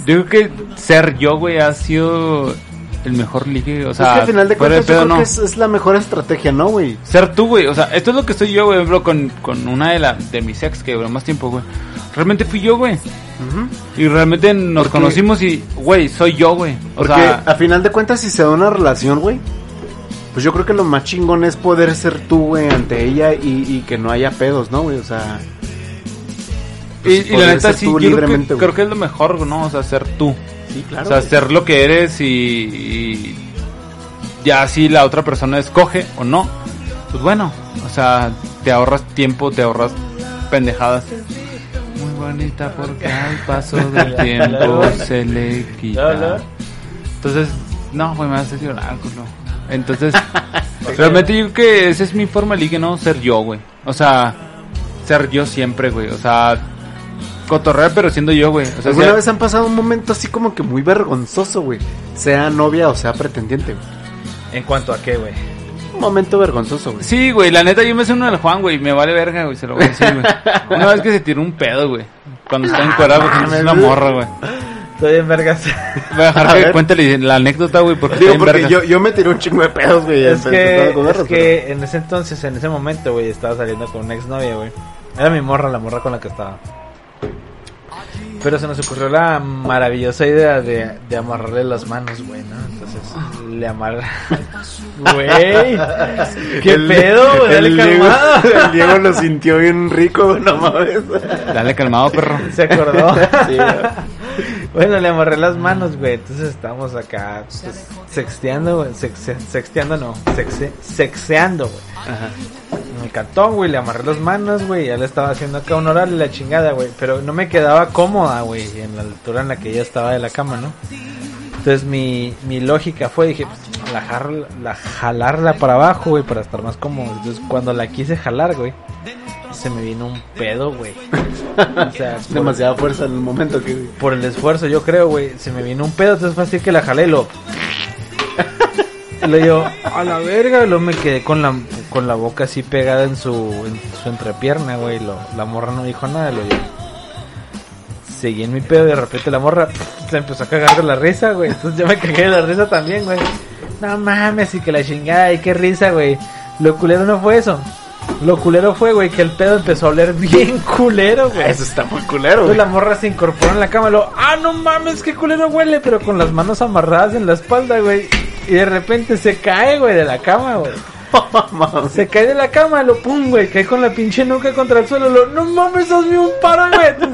[SPEAKER 8] Yo creo que ser yo, güey, ha sido el mejor ligue. O sea,
[SPEAKER 5] es que al final de cuentas yo creo
[SPEAKER 8] no.
[SPEAKER 5] que es, es la mejor estrategia, ¿no, güey?
[SPEAKER 8] Ser tú, güey. O sea, esto es lo que soy yo, güey. Ejemplo, con, con una de, la, de mis ex que duró más tiempo, güey. Realmente fui yo, güey. Y realmente nos
[SPEAKER 5] Porque-
[SPEAKER 8] conocimos y, güey, soy yo, güey. O
[SPEAKER 5] Porque
[SPEAKER 8] sea,
[SPEAKER 5] a final de cuentas si se da una relación, güey, pues yo creo que lo más chingón es poder ser tú, güey, ante ella y, y que no haya pedos, ¿no, güey? O sea...
[SPEAKER 8] y, y la neta, sí, yo creo que, creo que es lo mejor, ¿no? O sea, ser tú.
[SPEAKER 5] Sí, claro.
[SPEAKER 8] o sea, ser lo que eres y, y ya si la otra persona escoge o no, pues bueno, o sea, te ahorras tiempo, te ahorras pendejadas. Muy bonita porque al paso del tiempo se le quita. Entonces, no, güey, me hace llorar, culo. Entonces, realmente yo creo que esa es mi forma de ligue, ¿no? Ser yo, güey. O sea, ser yo siempre, güey. O sea, cotorrear pero siendo yo, güey. O sea,
[SPEAKER 5] ¿Alguna
[SPEAKER 8] sea-
[SPEAKER 5] vez han pasado un momento así como que muy vergonzoso, güey? Sea novia o sea pretendiente, güey.
[SPEAKER 7] ¿En cuanto a qué, güey?
[SPEAKER 5] Un momento vergonzoso, güey.
[SPEAKER 8] Sí, güey, la neta yo me sé uno del Juan, güey, me vale verga, güey, se lo voy a decir, güey. Una vez que se tiró un pedo, güey, cuando estaba encuadrado, porque es una morra, güey.
[SPEAKER 7] Estoy en vergas.
[SPEAKER 8] Voy a dejar
[SPEAKER 5] A
[SPEAKER 8] que
[SPEAKER 5] ver.
[SPEAKER 8] cuente la, anécdota, güey, porque
[SPEAKER 5] Digo, porque yo, yo me tiré un chingo de pedos, güey.
[SPEAKER 7] es que, es que en ese entonces, en ese momento, güey, estaba saliendo con una exnovia, güey. Era mi morra, la morra con la que estaba. Pero se nos ocurrió la maravillosa idea de, de amarrarle las manos, güey, ¿no? Entonces, le amarra... Güey, ¿qué
[SPEAKER 5] El-
[SPEAKER 7] pedo, güey? Dale
[SPEAKER 5] el Diego-
[SPEAKER 7] calmado.
[SPEAKER 5] El Diego lo sintió bien rico, güey, no mames.
[SPEAKER 8] Dale calmado, perro.
[SPEAKER 7] Se acordó.
[SPEAKER 5] Sí.
[SPEAKER 7] Bueno, le amarré las manos, güey. Entonces estábamos acá pues, sexteando, güey. Sexe- sexteando no, sexe- sexeando, güey. Me encantó, güey. Le amarré las manos, güey. Ya le estaba haciendo acá un oral y la chingada, güey. Pero no me quedaba cómoda, güey. En la altura en la que ella estaba de la cama, ¿no? Entonces mi, mi lógica fue, dije, pues, la, jar- la jalarla para abajo, güey, para estar más cómodo. Entonces cuando la quise jalar, güey, se me vino un pedo, güey. O sea, por-
[SPEAKER 5] Demasiada fuerza en el momento que...
[SPEAKER 7] por el esfuerzo, yo creo, güey. Se me vino un pedo, entonces fue así que la jalé y lo. Lo yo, a la verga, y luego me quedé con la, con la boca así pegada en su, en su entrepierna, güey. Lo, la morra no dijo nada, lo yo. Seguí en mi pedo y de repente la morra se empezó a cagar de la risa, güey. Entonces yo me cagué de la risa también, güey. No mames, y que la chingada, y qué risa, güey. Lo culero no fue eso. Lo culero fue, güey, que el pedo empezó a oler bien culero, güey.
[SPEAKER 5] Eso está muy culero, güey.
[SPEAKER 7] la morra se incorporó en la cama lo, ah, no mames, qué culero huele, pero con las manos amarradas en la espalda, güey. Y de repente se cae, güey, de la cama, güey. Se cae de la cama, lo pum, güey, cae con la pinche nuca contra el suelo, lo, no mames, hazme un paro, güey.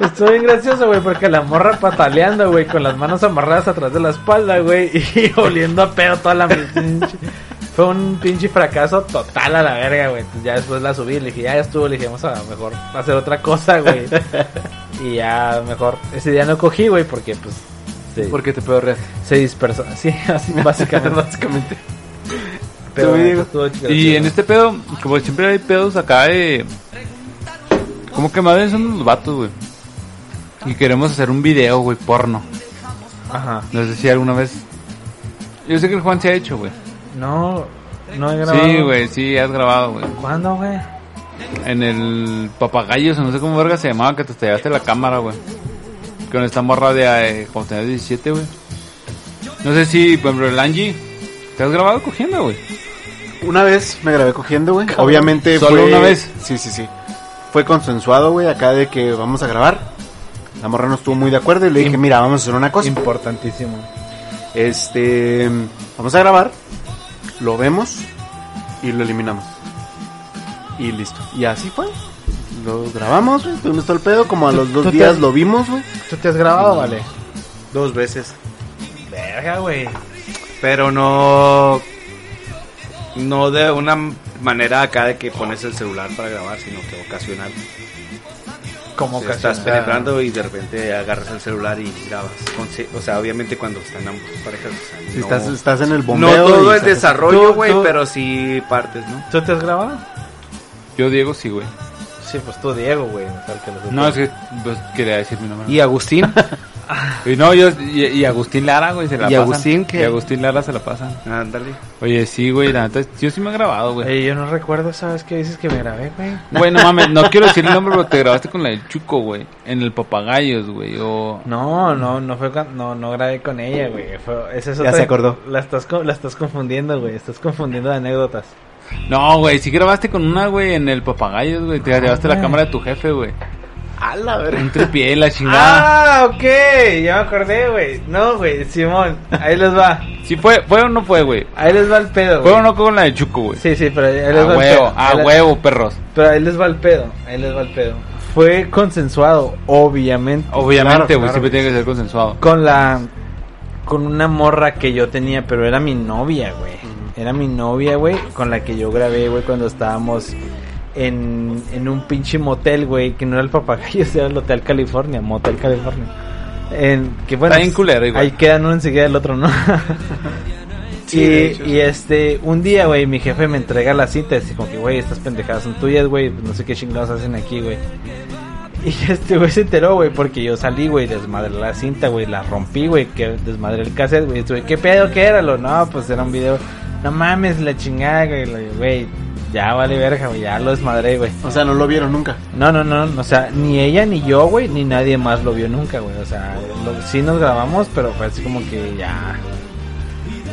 [SPEAKER 7] Estuvo bien gracioso, güey, porque la morra pataleando, güey, con las manos amarradas atrás de la espalda, güey, y oliendo a pedo toda la pinche. Fue un pinche fracaso total a la verga, güey. Entonces ya después la subí, le dije, ya, ya estuvo, le dije, vamos a mejor hacer otra cosa, güey. y ya mejor, ese día no cogí, güey, porque pues se,
[SPEAKER 5] Porque te pedo real.
[SPEAKER 7] se dispersó. Sí, así básicamente.
[SPEAKER 5] Básicamente.
[SPEAKER 7] Estuvo chido.
[SPEAKER 8] Y en este pedo, como siempre hay pedos acá de... Como que más bien son los vatos, güey. Y queremos hacer un video, güey, porno.
[SPEAKER 7] Ajá.
[SPEAKER 8] No sé si alguna vez... Yo sé que el Juan se ha hecho, güey.
[SPEAKER 7] No, no he grabado.
[SPEAKER 8] Sí, güey, sí, has grabado, güey.
[SPEAKER 7] ¿Cuándo, güey?
[SPEAKER 8] En el papagayos, o no sé cómo verga se llamaba, que te estallaste la cámara, güey. Con esta morra de eh, cuando tenías 17, güey. No sé si, por ejemplo, el Angie, ¿te has grabado cogiendo, güey?
[SPEAKER 5] Una vez me grabé cogiendo, güey. Obviamente
[SPEAKER 8] ¿Solo
[SPEAKER 5] fue...
[SPEAKER 8] una vez?
[SPEAKER 5] Sí, sí, sí. Fue consensuado, güey, acá de que vamos a grabar. La morra no estuvo muy de acuerdo y le dije, mira, vamos a hacer una cosa.
[SPEAKER 7] Importantísimo.
[SPEAKER 5] Este, vamos a grabar, lo vemos y lo eliminamos. Y listo. Y así fue. Lo grabamos, güey, tuvimos todo el pedo, como a
[SPEAKER 7] ¿Tú-
[SPEAKER 5] los
[SPEAKER 7] tú
[SPEAKER 5] dos
[SPEAKER 7] te
[SPEAKER 5] días
[SPEAKER 7] has-
[SPEAKER 5] lo vimos, güey.
[SPEAKER 7] ¿Tú te has grabado, vale?
[SPEAKER 2] Dos veces.
[SPEAKER 7] Verga, güey.
[SPEAKER 2] Pero no. No de una manera acá de que pones el celular para grabar, sino que ocasional.
[SPEAKER 7] Como
[SPEAKER 2] O sea, estás penetrando y de repente agarras el celular y grabas. Con- O sea, obviamente cuando están ambos parejas. o sea,
[SPEAKER 5] Si
[SPEAKER 2] no,
[SPEAKER 5] estás, estás en el
[SPEAKER 2] no
[SPEAKER 5] bombeo.
[SPEAKER 2] todo
[SPEAKER 5] y
[SPEAKER 2] es desarrollo, güey, pero sí partes, ¿no?
[SPEAKER 7] ¿Tú te has grabado?
[SPEAKER 8] Yo, Diego, sí, güey.
[SPEAKER 7] Sí, pues tú, Diego, güey.
[SPEAKER 8] No, es que pues, quería decir mi nombre.
[SPEAKER 2] ¿Y Agustín?
[SPEAKER 8] Y no, yo, y, y Agustín Lara, güey, se la
[SPEAKER 2] ¿Y
[SPEAKER 8] pasan.
[SPEAKER 2] Agustín qué?
[SPEAKER 8] Y Agustín Lara se la pasan.
[SPEAKER 2] Ándale.
[SPEAKER 8] Oye, sí, güey, la neta, yo sí me he grabado, güey.
[SPEAKER 7] Ey, yo no recuerdo, ¿sabes qué dices que me grabé, güey?
[SPEAKER 8] Güey, no mames, no quiero decir el nombre, pero te grabaste con la del Chuco, güey. En el Papagayos, güey. O...
[SPEAKER 7] No, no, no fue con- no, no grabé con ella, güey. Fue, esa es
[SPEAKER 5] Ya
[SPEAKER 7] otra-
[SPEAKER 5] se acordó.
[SPEAKER 7] La estás, la estás confundiendo, güey. Estás confundiendo de anécdotas.
[SPEAKER 8] No, güey, sí grabaste con una, güey, en el Papagayos, güey. Te llevaste la
[SPEAKER 7] güey.
[SPEAKER 8] cámara de tu jefe, güey.
[SPEAKER 5] A la verga.
[SPEAKER 8] Un tripié, la chingada.
[SPEAKER 7] Ah, ok, ya me acordé, güey. No, güey, Simón, ahí les va.
[SPEAKER 8] ¿Sí fue, fue o no fue, güey?
[SPEAKER 7] Ahí les va el pedo,
[SPEAKER 8] ¿Fue o no con la de Chuco, güey?
[SPEAKER 7] Sí, sí, pero ahí les
[SPEAKER 8] A
[SPEAKER 7] va el
[SPEAKER 8] huevo,
[SPEAKER 7] pedo.
[SPEAKER 8] a huevo, perros.
[SPEAKER 7] Pero ahí les va el pedo, ahí les va el pedo. Fue consensuado, obviamente.
[SPEAKER 8] Obviamente,
[SPEAKER 5] Claro,
[SPEAKER 8] güey,
[SPEAKER 5] claro.
[SPEAKER 8] siempre tiene que ser consensuado.
[SPEAKER 7] Con la... Con una morra que yo tenía, pero era mi novia, güey. Era mi novia, güey, con la que yo grabé, güey, cuando estábamos en, en un pinche motel, güey, que no era el papagayo, era el Hotel California, Motel California. En, que bueno,
[SPEAKER 8] Está bien culero, igual.
[SPEAKER 7] ahí quedan uno enseguida del otro, ¿no?
[SPEAKER 5] Sí,
[SPEAKER 7] y,
[SPEAKER 5] hecho,
[SPEAKER 7] y este, un día, güey, mi jefe me entrega la cinta, así como que, güey, estas pendejadas son tuyas, güey, no sé qué chingados hacen aquí, güey. Y este güey se enteró, güey, porque yo salí, güey, desmadré la cinta, güey, la rompí, güey, que desmadré el cassette, güey. Estuve, ¿qué pedo qué era? Lo, no, pues era un video. No mames, la chingada, güey, güey. Ya vale verga, güey, ya lo desmadré, güey.
[SPEAKER 5] O sea, no lo vieron nunca.
[SPEAKER 7] No, no, no, o sea, ni ella ni yo, güey, ni nadie más lo vio nunca, güey. O sea, lo- sí nos grabamos, pero fue así como que ya.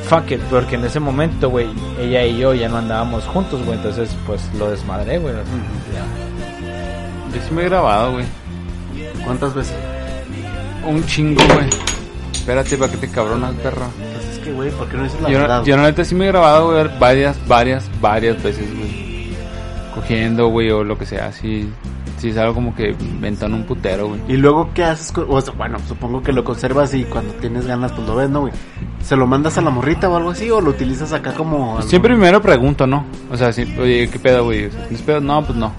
[SPEAKER 7] Fuck it, porque en ese momento, güey, ella y yo ya no andábamos juntos, güey. Entonces, pues lo desmadré, güey. o sea, ya.
[SPEAKER 8] Yo sí me he grabado, güey.
[SPEAKER 5] ¿Cuántas veces?
[SPEAKER 8] Un chingo, güey. Espérate, para que te cabronas, perro.
[SPEAKER 5] Pues es que, güey, ¿por qué no dices la
[SPEAKER 8] Yo,
[SPEAKER 5] verdad?
[SPEAKER 8] no- yo la neta sí me he grabado, güey, varias, varias, varias veces, güey. Cogiendo, güey, o lo que sea, así. Sí, es algo como que inventan un putero, güey.
[SPEAKER 5] Y luego, ¿qué haces? con- o sea, bueno, supongo que lo conservas y cuando tienes ganas, pues lo ves, ¿no, güey? ¿Se lo mandas a la morrita o algo así? ¿O lo utilizas acá como...? algo-
[SPEAKER 8] Siempre primero pregunto, ¿no? O sea, sí, oye, ¿qué pedo, güey? ¿Tienes pedo? No, pues no.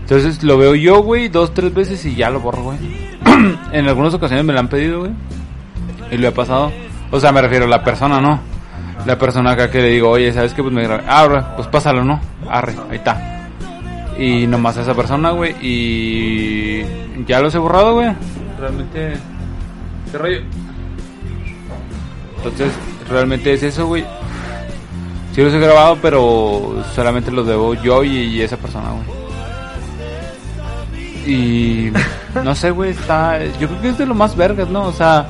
[SPEAKER 8] Entonces lo veo yo, güey, dos, tres veces y ya lo borro, güey. en algunas ocasiones me lo han pedido, güey. Y lo he pasado. O sea, me refiero a la persona, ¿no? La persona acá que le digo, oye, ¿sabes qué? Pues me grabé. Ah, pues pásalo, ¿no? Arre, ahí está. Y nomás a esa persona, güey. Y ya los he borrado, güey. Realmente... ¿Qué rollo? Entonces, realmente es eso, güey. Sí los he grabado, pero solamente los debo yo y, y esa persona, güey. Y no sé, güey, está... Yo creo que es de lo más vergas, ¿no? O sea,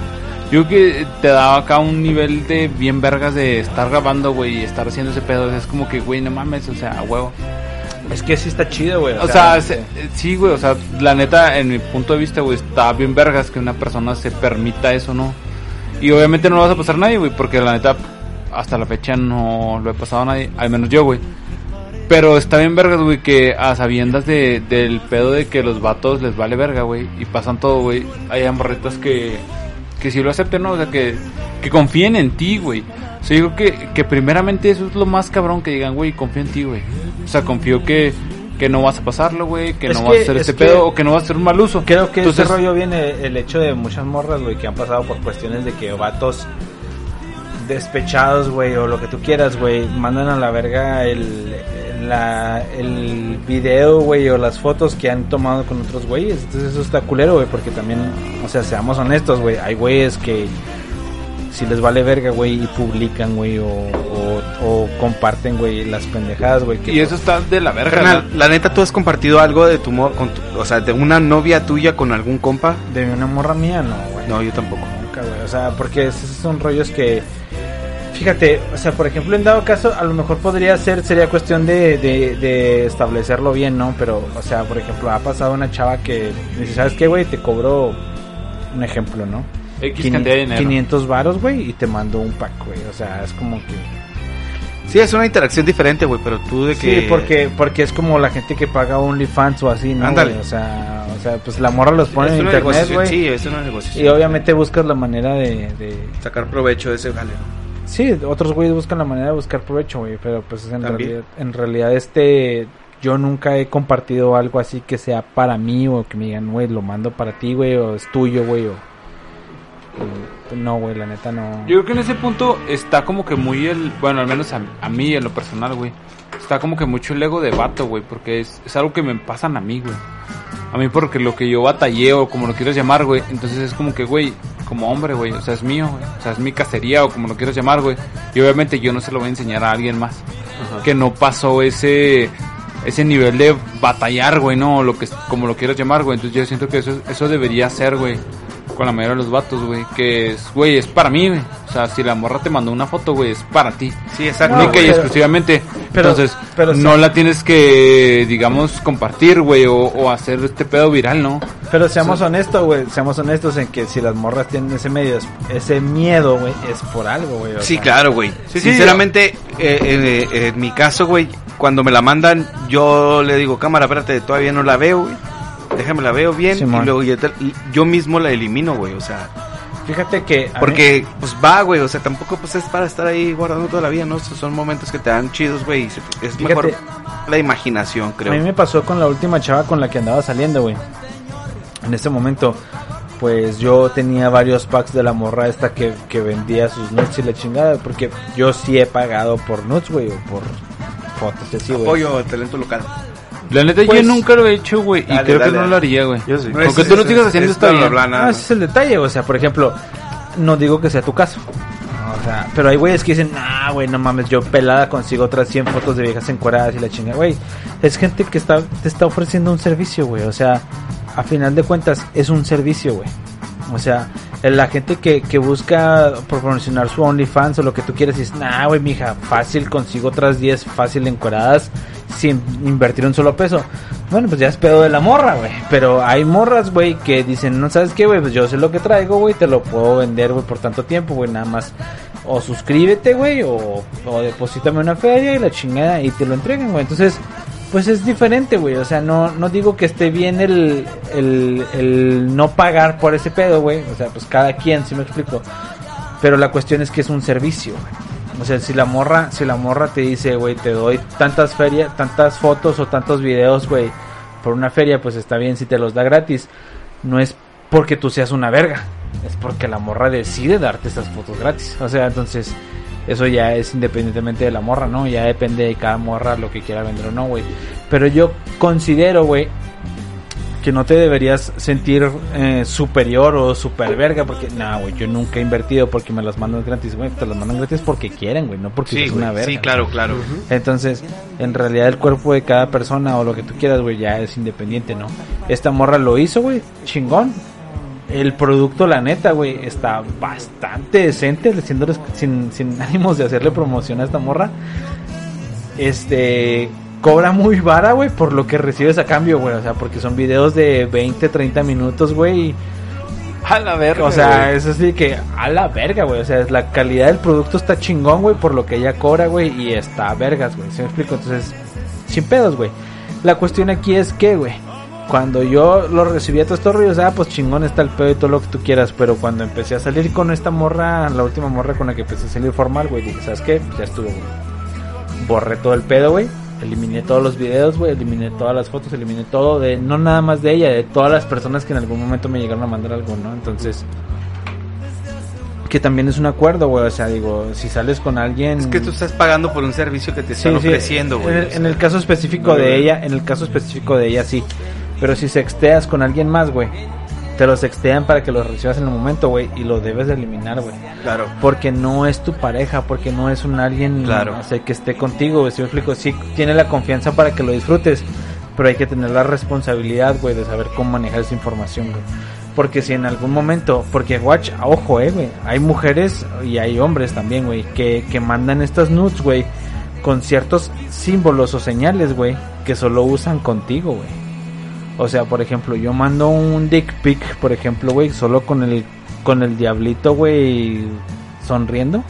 [SPEAKER 8] yo creo que te da acá un nivel de bien vergas de estar grabando, güey, y estar haciendo ese pedo. Es como que, güey, no mames, o sea, a huevo.
[SPEAKER 7] Es que sí está chido, güey.
[SPEAKER 8] O sea, se- sí, güey, o sea, la neta, en mi punto de vista, güey, está bien vergas que una persona se permita eso, ¿no? Y obviamente no lo vas a pasar a nadie, güey, porque la neta, hasta la fecha no lo he pasado a nadie, al menos yo, güey. Pero está bien vergas, güey, que a sabiendas de, del pedo de que los vatos les vale verga, güey, y pasan todo, güey. Hay morritas que, que sí lo acepten, ¿no? O sea, que, que confíen en ti, güey. O sea, yo creo que, que primeramente eso es lo más cabrón que digan, güey, confío en ti, güey. O sea, confío que, que no vas a pasarlo, güey, que
[SPEAKER 7] Es
[SPEAKER 8] no
[SPEAKER 7] que-
[SPEAKER 8] vas a hacer
[SPEAKER 7] es
[SPEAKER 8] este pedo o que no vas a hacer un mal uso.
[SPEAKER 7] Creo que
[SPEAKER 8] Entonces,
[SPEAKER 7] ese rollo viene el hecho de muchas morras, güey, que han pasado por cuestiones de que vatos despechados, güey, o lo que tú quieras, güey, mandan a la verga el, la, el video, güey, o las fotos que han tomado con otros güeyes. Entonces eso está culero, güey, porque también, o sea, seamos honestos, güey, hay güeyes que si les vale verga, güey, y publican, güey, o, o, o comparten, güey, las pendejadas, güey.
[SPEAKER 8] Y eso está de la verga.
[SPEAKER 2] Carnal,
[SPEAKER 8] ¿no?
[SPEAKER 2] la neta, ¿tú has compartido algo de tu, mo- con tu- o sea, de una novia tuya con algún compa?
[SPEAKER 7] De una morra mía, no, güey.
[SPEAKER 2] No, yo tampoco.
[SPEAKER 7] Nunca, güey. O sea, porque esos son rollos que. Fíjate, o sea, por ejemplo, en dado caso, a lo mejor podría ser, sería cuestión de, de, de establecerlo bien, ¿no? Pero, o sea, por ejemplo, ha pasado una chava que dice, ¿sabes qué, güey? Te cobró un ejemplo, ¿no?
[SPEAKER 8] X
[SPEAKER 7] Quin-
[SPEAKER 8] cantidad de dinero.
[SPEAKER 7] 500 varos, güey, y te mandó un pack, güey. O sea, es como que...
[SPEAKER 2] Sí, es una interacción diferente, güey, pero tú de que...
[SPEAKER 7] Sí, porque, porque es como la gente que paga OnlyFans o así, ¿no?
[SPEAKER 2] Ándale.
[SPEAKER 7] O sea, o sea, pues la morra los pone
[SPEAKER 2] es
[SPEAKER 7] en internet, güey.
[SPEAKER 2] Sí, es una negociación.
[SPEAKER 7] Y obviamente buscas la manera de- de,
[SPEAKER 2] Sacar provecho de ese jale.
[SPEAKER 7] Sí, otros güeyes buscan la manera de buscar provecho, güey, pero pues en
[SPEAKER 2] También.
[SPEAKER 7] realidad, en realidad este, yo nunca he compartido algo así que sea para mí o que me digan, güey, lo mando para ti, güey, o es tuyo, güey, o... o- No, güey, la neta no.
[SPEAKER 8] Yo creo que en ese punto está como que muy el. Bueno, al menos a, a mí, en lo personal, güey. Está como que mucho el ego de vato, güey. Porque es, es algo que me pasan a mí, güey. A mí, porque lo que yo batallé o como lo quieras llamar, güey. Entonces es como que, güey, como hombre, güey. O sea, es mío, güey. O sea, es mi cacería o como lo quieras llamar, güey. Y obviamente yo no se lo voy a enseñar a alguien más. Que no pasó ese. Ese nivel de batallar, güey, no, lo que, como lo quieras llamar, güey. Entonces yo siento que eso, eso debería ser, güey con la mayoría de los vatos, güey, que es, güey, es para mí, güey. O sea, si la morra te mandó una foto, güey, es para ti.
[SPEAKER 2] Sí, exacto.
[SPEAKER 7] No,
[SPEAKER 8] Única y
[SPEAKER 7] pero-
[SPEAKER 8] exclusivamente.
[SPEAKER 7] pero-
[SPEAKER 8] Entonces,
[SPEAKER 7] pero
[SPEAKER 8] no la tienes que, digamos, compartir, güey, o, o hacer este pedo viral, ¿no?
[SPEAKER 7] Pero seamos honestos, güey, seamos honestos en que si las morras tienen ese medio, ese miedo, güey, es por algo, güey. o
[SPEAKER 2] Sí,
[SPEAKER 7] sea,
[SPEAKER 2] claro, güey.
[SPEAKER 8] Sí, sí,
[SPEAKER 2] Sinceramente, eh, eh, eh, en mi caso, güey, cuando me la mandan, yo le digo, cámara, espérate, todavía no la veo, güey. Déjame la veo bien
[SPEAKER 7] Simón.
[SPEAKER 2] y luego yo, te- yo mismo la elimino, güey, o sea,
[SPEAKER 7] Fíjate que... mí-
[SPEAKER 2] porque pues va, güey, o sea, tampoco pues es para estar ahí guardando toda la vida, ¿no? Son momentos que te dan chidos, güey, y se- es
[SPEAKER 7] Fíjate.
[SPEAKER 2] mejor la imaginación, creo.
[SPEAKER 7] A mí me pasó con la última chava con la que andaba saliendo, güey. En ese momento, pues yo tenía varios packs de la morra esta que, que vendía sus nuts y la chingada, porque yo sí he pagado por nuts, güey, o por fotos así, güey.
[SPEAKER 2] Apoyo el talento local.
[SPEAKER 8] La neta,
[SPEAKER 7] Pues-
[SPEAKER 8] yo nunca lo he hecho, güey, y creo
[SPEAKER 2] dale,
[SPEAKER 8] que no lo haría, güey.
[SPEAKER 5] Yo sí.
[SPEAKER 2] No,
[SPEAKER 8] Aunque
[SPEAKER 2] es-
[SPEAKER 8] tú
[SPEAKER 2] es-
[SPEAKER 8] sigas haciendo,
[SPEAKER 2] es
[SPEAKER 8] está
[SPEAKER 2] bla, bla,
[SPEAKER 8] bien.
[SPEAKER 2] bla, nada.
[SPEAKER 7] Ah, ese es el detalle, o sea, por ejemplo, no digo que sea tu caso. O sea, pero hay güeyes que dicen, nah, güey, no mames, yo pelada consigo otras 100 fotos de viejas encueradas y la chinga, güey. Es gente que está, te está ofreciendo un servicio, güey. O sea, a final de cuentas, es un servicio, güey. O sea, la gente que, que busca promocionar su OnlyFans o lo que tú quieras, dices, nah, güey, mija, fácil, consigo otras 10 fácil encueradas sin invertir un solo peso. Bueno, pues ya es pedo de la morra, güey. Pero hay morras, güey, que dicen, no sabes qué, güey, pues yo sé lo que traigo, güey, te lo puedo vender, güey, por tanto tiempo, güey, nada más. O suscríbete, güey, o, o deposítame una feria y la chingada y te lo entregan, güey. Entonces, pues es diferente, güey. O sea, no, no digo que esté bien el, el, el no pagar por ese pedo, güey. O sea, pues cada quien, si me explico. Pero la cuestión es que es un servicio, güey. O sea, si la morra, si la morra te dice, güey, te doy tantas ferias, tantas fotos o tantos videos, güey, por una feria, pues está bien si te los da gratis. No es porque tú seas una verga, es porque la morra decide darte esas fotos gratis. O sea, entonces, eso ya es independientemente de la morra, ¿no? Ya depende de cada morra lo que quiera vender o no, güey. Pero yo considero, güey, que no te deberías sentir eh, superior o super verga porque, no, güey, yo nunca he invertido porque me las mandan gratis, güey, te las mandan gratis porque quieren, güey, no porque
[SPEAKER 2] Sí,
[SPEAKER 7] es una verga.
[SPEAKER 2] sí, claro, claro.
[SPEAKER 7] Entonces, en realidad el cuerpo de cada persona o lo que tú quieras, güey, ya es independiente, ¿no? Esta morra lo hizo, güey, chingón. El producto, la neta, güey, está bastante decente, diciéndoles sin, sin ánimos de hacerle promoción a esta morra. Este, cobra muy vara, güey, por lo que recibes a cambio, güey. O sea, porque son videos de 20, 30 minutos, güey.
[SPEAKER 8] A la verga.
[SPEAKER 7] o sea,
[SPEAKER 8] güey.
[SPEAKER 7] es así que a la verga, güey. O sea, la calidad del producto está chingón, güey, por lo que ella cobra, güey, y está a vergas, güey. ¿Sí me explico? Entonces, sin pedos, güey. La cuestión aquí es que, güey, cuando yo lo recibía todos estos rollos, ah, pues chingón está el pedo y todo lo que tú quieras, pero cuando empecé a salir con esta morra, la última morra con la que empecé a salir formal, güey, dije, ¿sabes qué? Ya estuvo, güey. Borré todo el pedo, güey. Eliminé todos los videos, güey, eliminé todas las fotos, eliminé todo de, no nada más de ella, de todas las personas que en algún momento me llegaron a mandar algo, ¿no? Entonces, que también es un acuerdo, güey, o sea, digo, si sales con alguien...
[SPEAKER 2] Es que tú estás pagando por un servicio que te
[SPEAKER 7] Sí,
[SPEAKER 2] están ofreciendo, güey.
[SPEAKER 7] En, el- en el caso específico de ella, en el caso específico de ella, sí. Pero si sexteas con alguien más, güey, te lo sextean para que lo recibas en el momento, güey, y lo debes de eliminar, güey.
[SPEAKER 2] Claro.
[SPEAKER 7] Porque no es tu pareja, porque no es un alguien
[SPEAKER 2] Claro.
[SPEAKER 7] sea, que esté contigo, güey. Si me explico, sí tiene la confianza para que lo disfrutes, pero hay que tener la responsabilidad, güey, de saber cómo manejar esa información, güey. Porque si en algún momento, porque watch, ojo, eh, güey, hay mujeres y hay hombres también, güey, que, que mandan estas nudes, güey, con ciertos símbolos o señales, güey, que solo usan contigo, güey. O sea, por ejemplo, yo mando un dick pic, por ejemplo, güey, solo con el con el diablito, güey, sonriendo.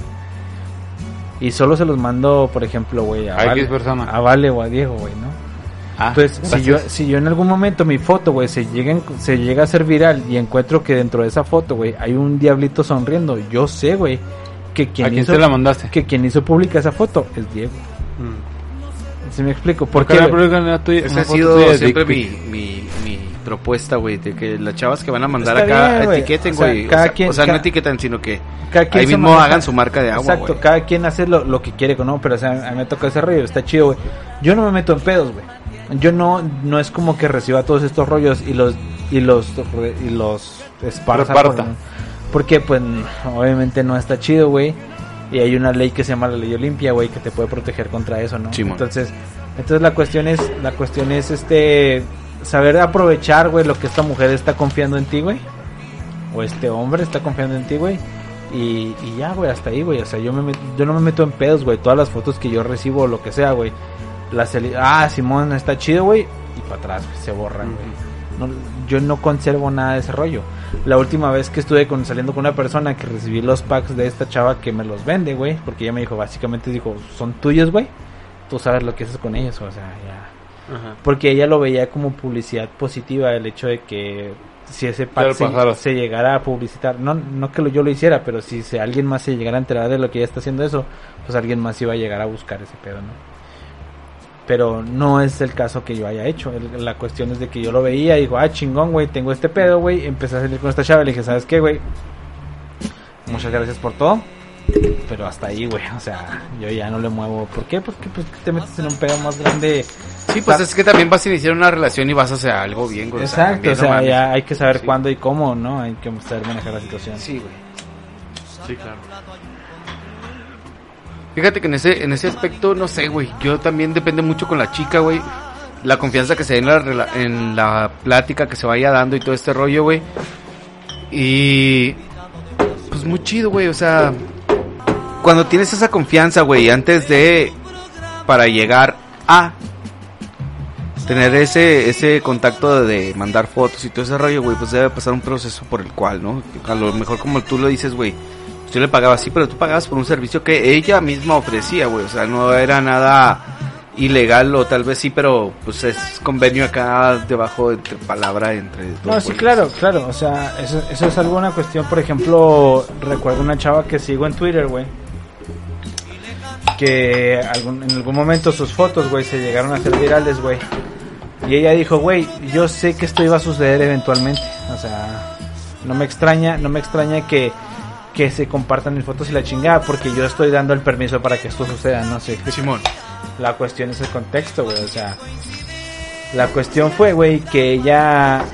[SPEAKER 7] Y solo se los mando, por ejemplo, güey, a, Vale, a Vale o a Diego, güey, ¿no?
[SPEAKER 8] Ah,
[SPEAKER 7] Entonces, si yo, si yo en algún momento mi foto, güey, se, llega en- se llega a ser viral y encuentro que dentro de esa foto, güey, hay un diablito sonriendo, yo sé, güey, que quien
[SPEAKER 8] ¿A quién
[SPEAKER 7] hizo,
[SPEAKER 8] la mandaste?
[SPEAKER 7] que quien hizo pública esa foto es Diego.
[SPEAKER 5] Mm.
[SPEAKER 7] ¿Sí me explico?
[SPEAKER 8] ¿Por
[SPEAKER 7] ¿Por
[SPEAKER 8] qué la tuya?
[SPEAKER 2] Esa ha
[SPEAKER 8] foto
[SPEAKER 2] sido siempre
[SPEAKER 8] dick
[SPEAKER 2] mi,
[SPEAKER 8] pic?
[SPEAKER 2] mi, mi propuesta, güey, de que las chavas que van a mandar
[SPEAKER 7] Está
[SPEAKER 2] acá
[SPEAKER 7] bien, güey.
[SPEAKER 2] etiqueten,
[SPEAKER 7] O sea,
[SPEAKER 2] güey. O sea,
[SPEAKER 7] quien-
[SPEAKER 2] o sea, no etiquetan, sino que
[SPEAKER 7] Cada quien
[SPEAKER 2] ahí mismo
[SPEAKER 7] maneja-
[SPEAKER 2] hagan su marca de agua,
[SPEAKER 7] Exacto, cada quien hace lo, lo que quiere, ¿no? Pero o sea, a mí me toca ese rollo, está chido, güey. Yo no me meto en pedos, güey. Yo no, no es como que reciba todos estos rollos y los, y los, y los esparza. Por- porque, pues, obviamente no está chido, güey. Y hay una ley que se llama la ley Olimpia, güey, que te puede proteger contra eso, ¿no?
[SPEAKER 2] Simón.
[SPEAKER 7] Entonces, entonces la cuestión es, la cuestión es, este, saber aprovechar, güey, lo que esta mujer está confiando en ti, güey. O este hombre está confiando en ti, güey. Y, y ya, güey, hasta ahí, güey. O sea, yo, me yo no me meto en pedos, güey. Todas las fotos que yo recibo, lo que sea, güey. Ah, Simón está chido, güey. Y para atrás, se borran, güey. Yo no conservo nada de ese rollo. La última vez que estuve con, saliendo con una persona que recibí los packs de esta chava que me los vende, güey. Porque ella me dijo, básicamente dijo, son tuyos, güey. Tú sabes lo que haces con ellos, o sea, ya.
[SPEAKER 5] Ajá.
[SPEAKER 7] Porque ella lo veía como publicidad positiva, el hecho de que si ese pack se, llegara a publicitar, no, no que lo, yo lo hiciera, pero si alguien más se llegara a enterar de lo que ella está haciendo eso, pues alguien más iba a llegar a buscar ese pedo, ¿no? Pero no es el caso que yo haya hecho. El- la cuestión es de que yo lo veía y digo, ah, chingón, güey, tengo este pedo, güey. Empecé a salir con esta chava y le dije, ¿sabes qué, güey? Muchas gracias por todo. Pero hasta ahí, güey. O sea, yo ya no le muevo. ¿Por qué? Porque pues, te metes en un pedo más grande.
[SPEAKER 2] Sí, pues es que también vas a iniciar una relación y vas a hacer algo bien, güey.
[SPEAKER 7] Exacto,
[SPEAKER 2] también,
[SPEAKER 7] o sea, ya hay que saber
[SPEAKER 2] Sí.
[SPEAKER 7] cuándo y cómo, ¿no? Hay que saber manejar la situación.
[SPEAKER 2] Sí, güey.
[SPEAKER 5] Sí, claro.
[SPEAKER 2] Fíjate que en ese, en ese aspecto, no sé, güey. Yo también depende mucho con la chica, güey. La confianza que se dé en la, rela- en la plática que se vaya dando y todo este rollo, güey. Y. Pues muy chido, güey. O sea, cuando tienes esa confianza, güey, antes de. Para llegar a. Tener ese, ese contacto de mandar fotos y todo ese rollo, güey, pues debe pasar un proceso por el cual, ¿no? A lo mejor como tú lo dices, güey, pues yo le pagaba así, pero tú pagabas por un servicio que ella misma ofrecía, güey. O sea, no era nada ilegal o tal vez sí, pero pues es convenio acá debajo entre palabra entre dos.
[SPEAKER 7] No, sí, claro, claro. O sea, eso, eso es alguna cuestión. Por ejemplo, recuerdo una chava que sigo en Twitter, güey. Que algún- en algún momento sus fotos, güey, se llegaron a hacer virales, güey. Y ella dijo, güey, yo sé que esto iba a suceder eventualmente. O sea, no me extraña, no me extraña que, que se compartan mis fotos y la chingada, porque yo estoy dando el permiso para que esto suceda, no sé.
[SPEAKER 2] Simón.
[SPEAKER 7] La cuestión es el contexto, güey. O sea, la cuestión fue, güey, que ella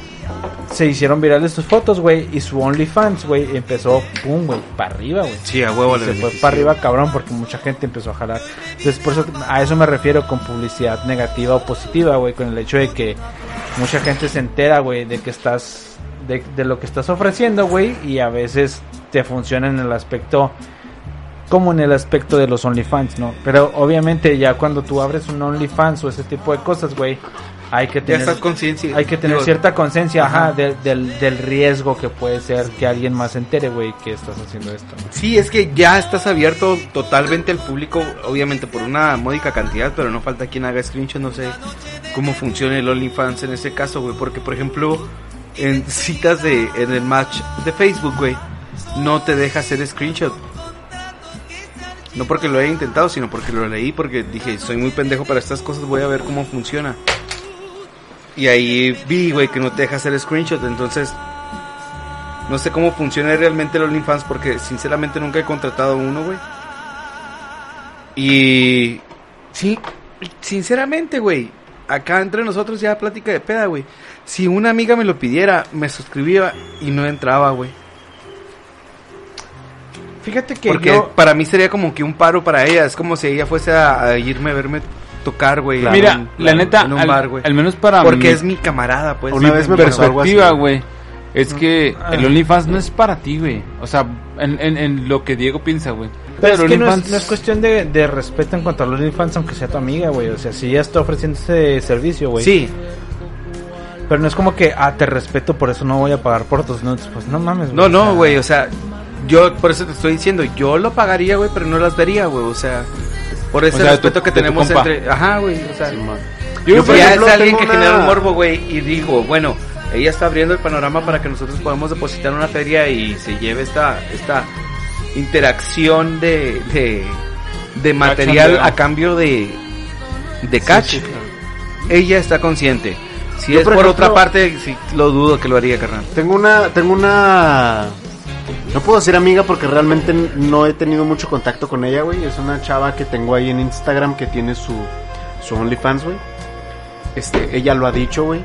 [SPEAKER 7] se hicieron virales sus fotos, güey, y su OnlyFans, güey, empezó, pum, güey, para arriba, güey.
[SPEAKER 2] Sí, a huevo
[SPEAKER 7] Y
[SPEAKER 2] le
[SPEAKER 7] se fue para arriba, cabrón, porque mucha gente empezó a jalar. Entonces, por eso, a eso me refiero con publicidad negativa o positiva, güey, con el hecho de que mucha gente se entera, güey, de que estás, de, de lo que estás ofreciendo, güey, y a veces te funciona en el aspecto, como en el aspecto de los OnlyFans, ¿no? Pero obviamente ya cuando tú abres un OnlyFans o ese tipo de cosas, güey, hay que tener
[SPEAKER 2] conciencia.
[SPEAKER 7] hay que tener
[SPEAKER 2] digo,
[SPEAKER 7] cierta conciencia, ajá,
[SPEAKER 2] Ajá.
[SPEAKER 7] del, del, del riesgo que puede ser que alguien más se entere, güey, que estás haciendo esto.
[SPEAKER 2] Sí, es que ya estás abierto totalmente al público, obviamente por una módica cantidad, pero no falta quien haga screenshot, no sé cómo funciona el OnlyFans en este caso, güey, porque por ejemplo, en citas de, en el match de Facebook, güey, no te deja hacer screenshot. No porque lo haya intentado, sino porque lo leí, porque dije, soy muy pendejo para estas cosas, voy a ver cómo funciona. Y ahí vi, güey, que no te deja hacer screenshot, entonces no sé cómo funciona realmente el OnlyFans porque sinceramente nunca he contratado uno, güey. Y sí, sinceramente, güey, acá entre nosotros ya plática de peda, güey. Si una amiga me lo pidiera, me suscribía y no entraba, güey.
[SPEAKER 7] Fíjate que
[SPEAKER 2] Porque
[SPEAKER 7] yo,
[SPEAKER 2] para mí sería como que un paro para ella. Es como si ella fuese a, a irme a verme tocar, güey.
[SPEAKER 8] Mira,
[SPEAKER 2] un-
[SPEAKER 8] la neta,
[SPEAKER 2] en un
[SPEAKER 8] al,
[SPEAKER 2] bar, güey.
[SPEAKER 8] al menos para
[SPEAKER 2] Porque
[SPEAKER 8] mi
[SPEAKER 2] es mi camarada, pues.
[SPEAKER 5] Una
[SPEAKER 2] Sí,
[SPEAKER 5] vez me
[SPEAKER 2] pero-
[SPEAKER 8] perspectiva,
[SPEAKER 5] güey.
[SPEAKER 8] güey, es que
[SPEAKER 7] Ah.
[SPEAKER 8] el OnlyFans no es para ti, güey. O sea, en, en, en lo que Diego piensa, güey.
[SPEAKER 7] pero es
[SPEAKER 8] el
[SPEAKER 7] que no es,
[SPEAKER 8] OnlyFans-
[SPEAKER 7] no es cuestión de, de respeto en cuanto a los OnlyFans, aunque sea tu amiga, güey. O sea, si ella está ofreciendo ese servicio, güey.
[SPEAKER 2] Sí,
[SPEAKER 7] Pero no es como que, ah, te respeto, por eso no voy a pagar por tus nudes. Pues no mames,
[SPEAKER 2] No,
[SPEAKER 7] o sea,
[SPEAKER 2] no, güey, o sea, yo por eso te estoy diciendo, yo lo pagaría, güey, pero no las vería, güey, o sea, por ese
[SPEAKER 8] O sea, de
[SPEAKER 2] respeto
[SPEAKER 8] tu-
[SPEAKER 2] que tenemos entre, ajá, güey, o sea,
[SPEAKER 5] Yo,
[SPEAKER 2] yo
[SPEAKER 5] por
[SPEAKER 2] ya
[SPEAKER 5] ejemplo,
[SPEAKER 2] es alguien que
[SPEAKER 5] una-
[SPEAKER 2] genera un morbo, güey, y digo, bueno, ella está abriendo el panorama para que nosotros podamos depositar una feria y se lleve esta, esta interacción de, de, de material a cambio de, de catch.
[SPEAKER 5] Sí, sí, claro.
[SPEAKER 2] Ella está consciente. Si
[SPEAKER 5] Yo,
[SPEAKER 2] es
[SPEAKER 5] por
[SPEAKER 2] por,
[SPEAKER 5] ejemplo-
[SPEAKER 2] otra parte, sí, lo dudo que lo haría, carnal.
[SPEAKER 5] Tengo una, tengo una, no puedo decir amiga porque realmente no he tenido mucho contacto con ella, güey. Es una chava que tengo ahí en Instagram que tiene su, su OnlyFans, güey. Este, ella lo ha dicho, güey.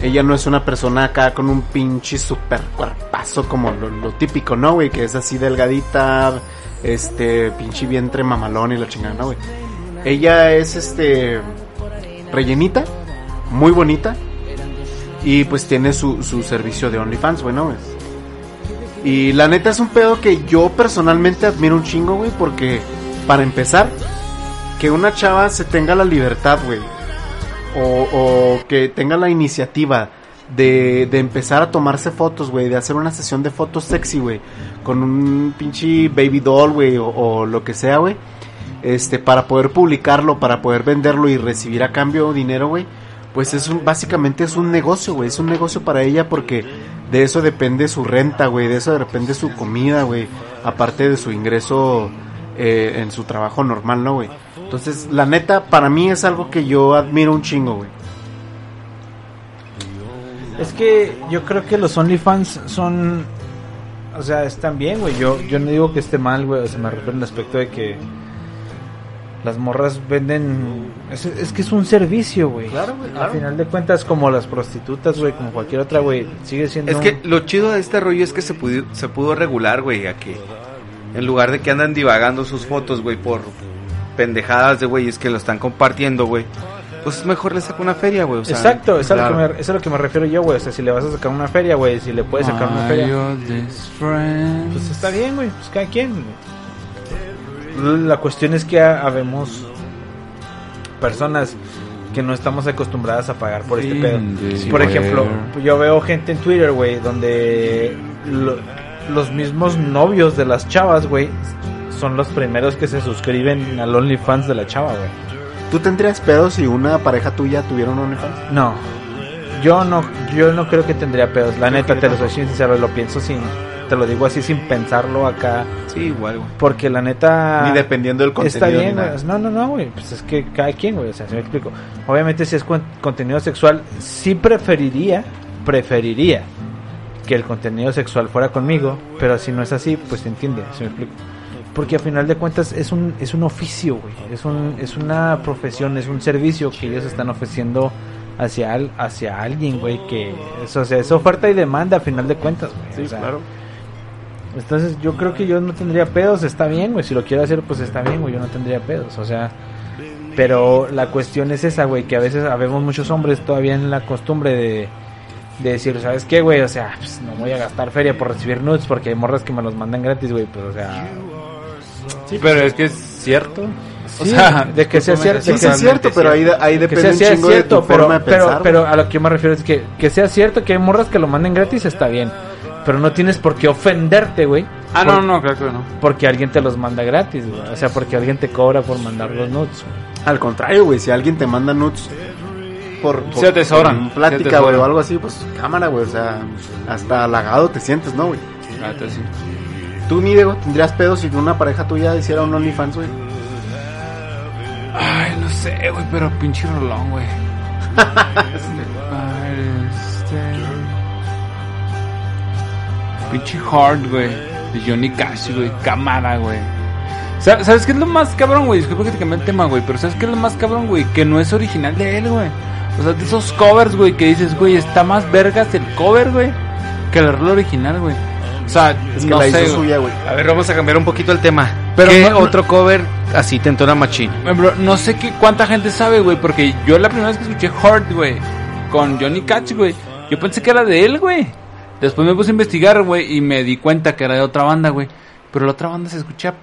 [SPEAKER 5] Ella no es una persona acá con un pinche super cuerpazo como lo, lo típico, ¿no, güey? Que es así delgadita, este, pinche vientre mamalón y la chingada, ¿no, güey? Ella es, este, rellenita, muy bonita. Y pues tiene su, su servicio de OnlyFans, güey, ¿no? güey? Y la neta es un pedo que yo personalmente admiro un chingo, güey, porque para empezar, que una chava se tenga la libertad, güey, o, o que tenga la iniciativa de, empezar a tomarse fotos, güey, de hacer una sesión de fotos sexy, güey, con un pinche baby doll, güey, o, o lo que sea, güey, este, para poder publicarlo, para poder venderlo y recibir a cambio dinero, güey, pues es un, básicamente es un negocio, güey, es un negocio para ella porque de eso depende su renta, güey, de eso depende su comida, güey, aparte de su ingreso eh, en su trabajo normal, ¿no, güey? Entonces, la neta, para mí es algo que yo admiro un chingo, güey.
[SPEAKER 7] Es que yo creo que los OnlyFans son. O sea, están bien, güey. Yo, yo no digo que esté mal, güey. O sea, me refiero al aspecto de que. Las morras venden. Es, es que es un servicio, güey.
[SPEAKER 5] Claro, güey,
[SPEAKER 7] Al
[SPEAKER 5] claro.
[SPEAKER 7] final de cuentas, como las prostitutas, güey, como cualquier otra, güey, sigue siendo.
[SPEAKER 2] Es
[SPEAKER 7] un-
[SPEAKER 2] que lo chido de este rollo es que se pudo, se pudo regular, güey, a que en lugar de que andan divagando sus fotos, güey, por pendejadas de güeyes que lo están compartiendo, güey, pues mejor le saca una feria, güey. O sea,
[SPEAKER 7] Exacto, es a, lo
[SPEAKER 2] claro.
[SPEAKER 7] que me, es a lo que me refiero yo, güey. O sea, si le vas a sacar una feria, güey, si le puedes sacar una feria. Pues está bien, güey, pues cada quien. La cuestión es que ha- habemos personas que no estamos acostumbradas a pagar por este pedo.
[SPEAKER 8] Sí,
[SPEAKER 7] Por ejemplo, yo veo gente en Twitter, güey, donde lo- los mismos novios de las chavas, güey, son los primeros que se suscriben al OnlyFans de la chava, güey.
[SPEAKER 5] ¿Tú tendrías pedos si una pareja tuya tuviera un OnlyFans?
[SPEAKER 7] No. Yo no, yo no creo que tendría pedos. La neta, te lo soy sincero, lo pienso sin, te lo digo así sin pensarlo acá.
[SPEAKER 2] Sí, igual, güey.
[SPEAKER 7] Porque la neta.
[SPEAKER 5] Ni dependiendo del contenido.
[SPEAKER 7] Está bien, güey. No, no, no, güey. Pues es que cada quien, güey. O sea, si me explico. Obviamente, si es con- contenido sexual, sí preferiría, preferiría que el contenido sexual fuera conmigo. Pero si no es así, pues se entiende, si me explico. Porque a final de cuentas es un, es un oficio, güey. Es, un, es una profesión, es un servicio que ellos están ofreciendo hacia, al- hacia alguien, güey. Que es, o sea, es oferta y demanda a final de cuentas, güey.
[SPEAKER 5] Sí,
[SPEAKER 7] O sea,
[SPEAKER 5] claro.
[SPEAKER 7] Entonces yo creo que yo no tendría pedos, está bien, güey. Si lo quiero hacer, pues está bien, güey. Yo no tendría pedos, o sea. Pero la cuestión es esa, güey, que a veces habemos muchos hombres todavía en la costumbre de, de decir, ¿sabes qué, güey? O sea, pues no voy a gastar feria por recibir nudes porque hay morras que me los mandan gratis, güey. Pues, o sea,
[SPEAKER 8] Sí, pero es que es cierto. O sea,
[SPEAKER 7] de que sea cierto.
[SPEAKER 5] Sí,
[SPEAKER 7] de
[SPEAKER 5] sí
[SPEAKER 7] que-
[SPEAKER 5] es cierto, pero ahí, depende
[SPEAKER 7] sea,
[SPEAKER 5] un
[SPEAKER 7] sea
[SPEAKER 5] chingo de
[SPEAKER 7] cierto,
[SPEAKER 5] tu
[SPEAKER 7] pero,
[SPEAKER 5] forma de
[SPEAKER 7] pero, pero a lo que yo me refiero es que, que sea cierto que hay morras que lo manden gratis está bien. Pero no tienes por qué ofenderte, güey.
[SPEAKER 8] Ah,
[SPEAKER 7] por-
[SPEAKER 8] no, no, claro que no.
[SPEAKER 7] Porque alguien te los manda gratis, güey. O sea, porque alguien te cobra por mandar los nudes. güey.
[SPEAKER 5] Al contrario, güey, si alguien te manda nudes por, por
[SPEAKER 8] Se atesoran,
[SPEAKER 5] plática, güey, o algo así, pues cámara, güey, o sea, hasta halagado te sientes, ¿no, güey?
[SPEAKER 8] Neta, sí.
[SPEAKER 5] Tú, ni Diego, tendrías pedos si una pareja tuya hiciera un OnlyFans, güey.
[SPEAKER 8] Ay, no sé, güey, pero pinche rolón, güey. Pinche hard, güey. De Johnny Cash, güey. Cámara, güey. Sa- ¿Sabes qué es lo más cabrón, güey? Disculpa que te cambié el tema, güey. Pero ¿sabes qué es lo más cabrón, güey? Que no es original de él, güey. O sea, de esos covers, güey, que dices, güey, está más vergas el cover, güey, que el rol original, güey. O sea,
[SPEAKER 5] Es que
[SPEAKER 8] no
[SPEAKER 5] la hizo
[SPEAKER 8] sé,
[SPEAKER 5] suya, güey.
[SPEAKER 2] A ver, vamos a cambiar un poquito el tema.
[SPEAKER 8] Pero
[SPEAKER 2] ¿Qué
[SPEAKER 8] no-
[SPEAKER 2] otro cover así te entona machín?
[SPEAKER 8] Bro, no sé qué, cuánta gente sabe, güey, porque yo la primera vez que escuché Heart, güey, con Johnny Cash, güey, yo pensé que era de él, güey. Después me puse a investigar, güey, y me di cuenta que era de otra banda, güey. Pero la otra banda se escucha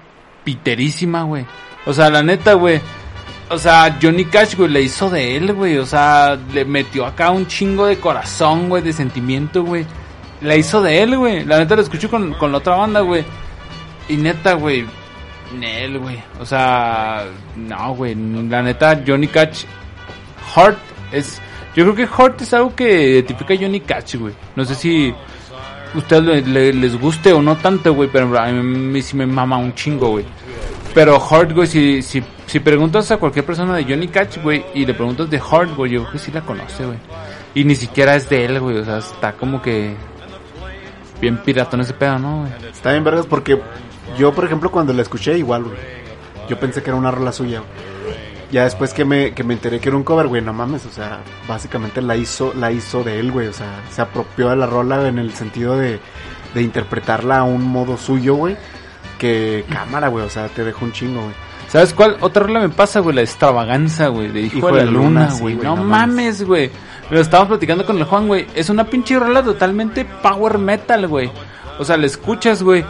[SPEAKER 8] piterísima, güey. O sea, la neta, güey. O sea, Johnny Cash, güey, le hizo de él, güey. O sea, le metió acá un chingo de corazón, güey, de sentimiento, güey. La hizo de él, güey. La neta lo escuché con, con la otra banda, güey. Y neta, güey. Nel, güey. O sea, no, güey. La neta, Johnny Cash. Heart es. Yo creo que Heart es algo que identifica a Johnny Cash, güey. No sé si ustedes le- le- les guste o no tanto, güey. Pero a mí sí me mama un chingo, güey. Pero Heart, güey, si, si, si preguntas a cualquier persona de Johnny Cash, güey, y le preguntas de Heart, güey, yo creo que sí la conoce, güey. Y ni siquiera es de él, güey. O sea, está como que. Bien piratón ese pedo, ¿no, güey?
[SPEAKER 5] Está bien, vergas, porque yo, por ejemplo, cuando la escuché, igual, güey. Yo pensé que era una rola suya, güey. Ya después que me, que me enteré que era un cover, güey, no mames, o sea, básicamente la hizo, la hizo de él, güey, o sea, se apropió de la rola en el sentido de, de interpretarla a un modo suyo, güey, que cámara, güey, o sea, te dejó un chingo, güey.
[SPEAKER 8] ¿Sabes cuál? Otra rola me pasa, güey, la extravaganza, güey, de Hijo, de la Luna, güey. no
[SPEAKER 5] no
[SPEAKER 8] mames, güey. Lo estábamos platicando con el Juan, güey. Es una pinche rola totalmente power metal, güey. O sea, la escuchas, güey.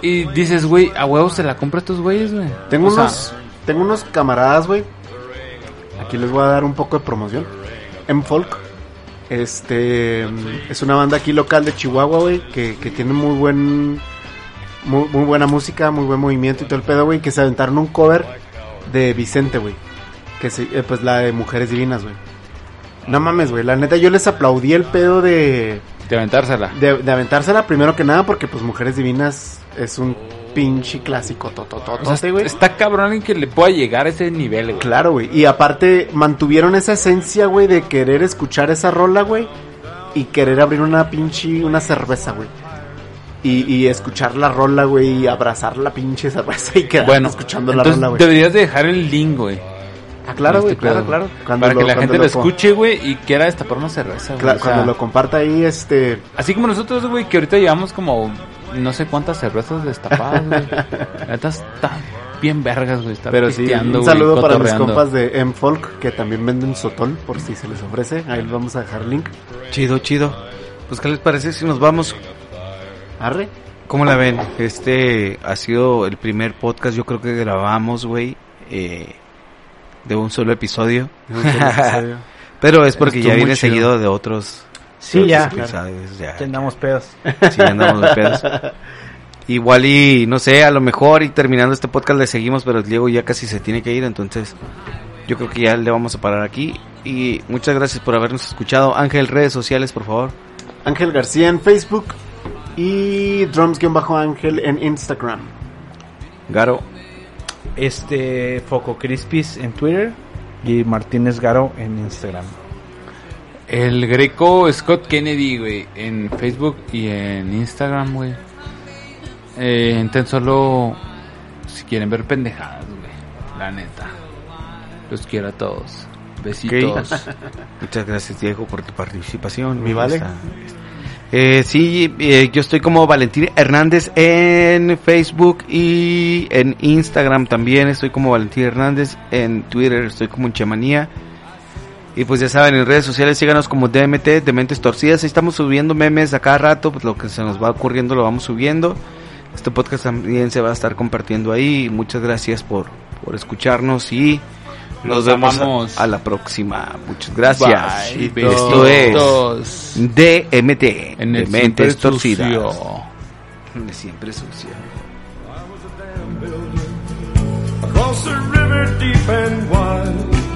[SPEAKER 8] Y dices, güey, a huevos se la compra a estos güeyes, güey.
[SPEAKER 5] Tengo
[SPEAKER 8] O sea,
[SPEAKER 5] tengo unos camaradas, güey. Aquí les voy a dar un poco de promoción. M-Folk. Este mm, es una banda aquí local de Chihuahua, güey, que, que tiene muy buen muy, muy buena música, muy buen movimiento y todo el pedo, güey, que se aventaron un cover de Vicente, güey. Que se, eh, pues la de Mujeres Divinas, güey. No mames, güey, la neta yo les aplaudí el pedo de
[SPEAKER 8] De aventársela.
[SPEAKER 5] de, de aventársela primero que nada porque pues Mujeres Divinas es un pinche clásico totototote,
[SPEAKER 8] O sea,
[SPEAKER 5] güey.
[SPEAKER 8] está cabrón en que le pueda llegar a ese nivel, güey.
[SPEAKER 5] Claro, güey. Y aparte mantuvieron esa esencia, güey, de querer escuchar esa rola, güey. Y querer abrir una pinche, una cerveza, güey. Y, y escuchar la rola, güey, y abrazar la pinche cerveza y quedar
[SPEAKER 8] Bueno,
[SPEAKER 5] escuchando la rola, güey.
[SPEAKER 8] deberías de dejar el link, güey.
[SPEAKER 5] Ah, claro, güey,
[SPEAKER 8] Este
[SPEAKER 5] claro,
[SPEAKER 8] pedo.
[SPEAKER 5] claro. Cuando
[SPEAKER 8] Para que la gente lo escuche, güey, y quiera destapar una cerveza, güey.
[SPEAKER 5] Cla-
[SPEAKER 8] O sea,
[SPEAKER 5] cuando lo comparta ahí, este...
[SPEAKER 8] Así como nosotros, güey, que ahorita llevamos como no sé cuántas cervezas destapadas, güey. La neta está bien vergas, güey. Está
[SPEAKER 5] Pero sí, un
[SPEAKER 8] güey,
[SPEAKER 5] saludo para mis compas de M-Folk, que también venden sotón, por si se les ofrece. Ahí les vamos a dejar link.
[SPEAKER 2] Chido, chido. Pues, ¿qué les parece si nos vamos?
[SPEAKER 5] Arre.
[SPEAKER 2] ¿Cómo la ven? Este ha sido el primer podcast, yo creo que grabamos, güey, eh, de un solo episodio. Pero es porque
[SPEAKER 5] Estuvo
[SPEAKER 2] ya viene
[SPEAKER 5] chido.
[SPEAKER 2] seguido de otros.
[SPEAKER 7] Sí, ya.
[SPEAKER 2] ya.
[SPEAKER 7] Ya andamos pedos.
[SPEAKER 2] Sí, andamos de pedos. Igual y, no sé, a lo mejor y terminando este podcast le seguimos, pero Diego ya casi se tiene que ir, entonces yo creo que ya le vamos a parar aquí. Y muchas gracias por habernos escuchado. Ángel, redes sociales, por favor.
[SPEAKER 5] Ángel García en Facebook y Drums-Ángel en Instagram.
[SPEAKER 2] Garo,
[SPEAKER 7] Este Foco Crispis en Twitter y Martínez Garo en Instagram.
[SPEAKER 8] El greco Scott Kennedy, güey, en Facebook y en Instagram, güey. Eh, solo si quieren ver pendejadas, güey. La neta. Los quiero a todos. Besitos.
[SPEAKER 2] muchas gracias Diego por tu participación.
[SPEAKER 5] Mi vale.
[SPEAKER 2] Está- Eh, sí, eh, yo estoy como Valentín Hernández en Facebook y en Instagram también estoy como Valentín Hernández, en Twitter estoy como en Chemanía. Y pues ya saben, en redes sociales síganos como DMT, Dementes Torcidas. Ahí estamos subiendo memes a cada rato, pues lo que se nos va ocurriendo lo vamos subiendo. Este podcast también se va a estar compartiendo ahí. Muchas gracias por, por escucharnos y nos vemos a, a la próxima. Muchas gracias.
[SPEAKER 8] Bye,
[SPEAKER 2] Esto es. DMT,
[SPEAKER 8] En
[SPEAKER 2] de
[SPEAKER 8] el
[SPEAKER 2] Mentes
[SPEAKER 8] siempre
[SPEAKER 2] Torcidas.
[SPEAKER 8] sucio.
[SPEAKER 2] De Siempre sucio.
[SPEAKER 9] across the river deep and wide.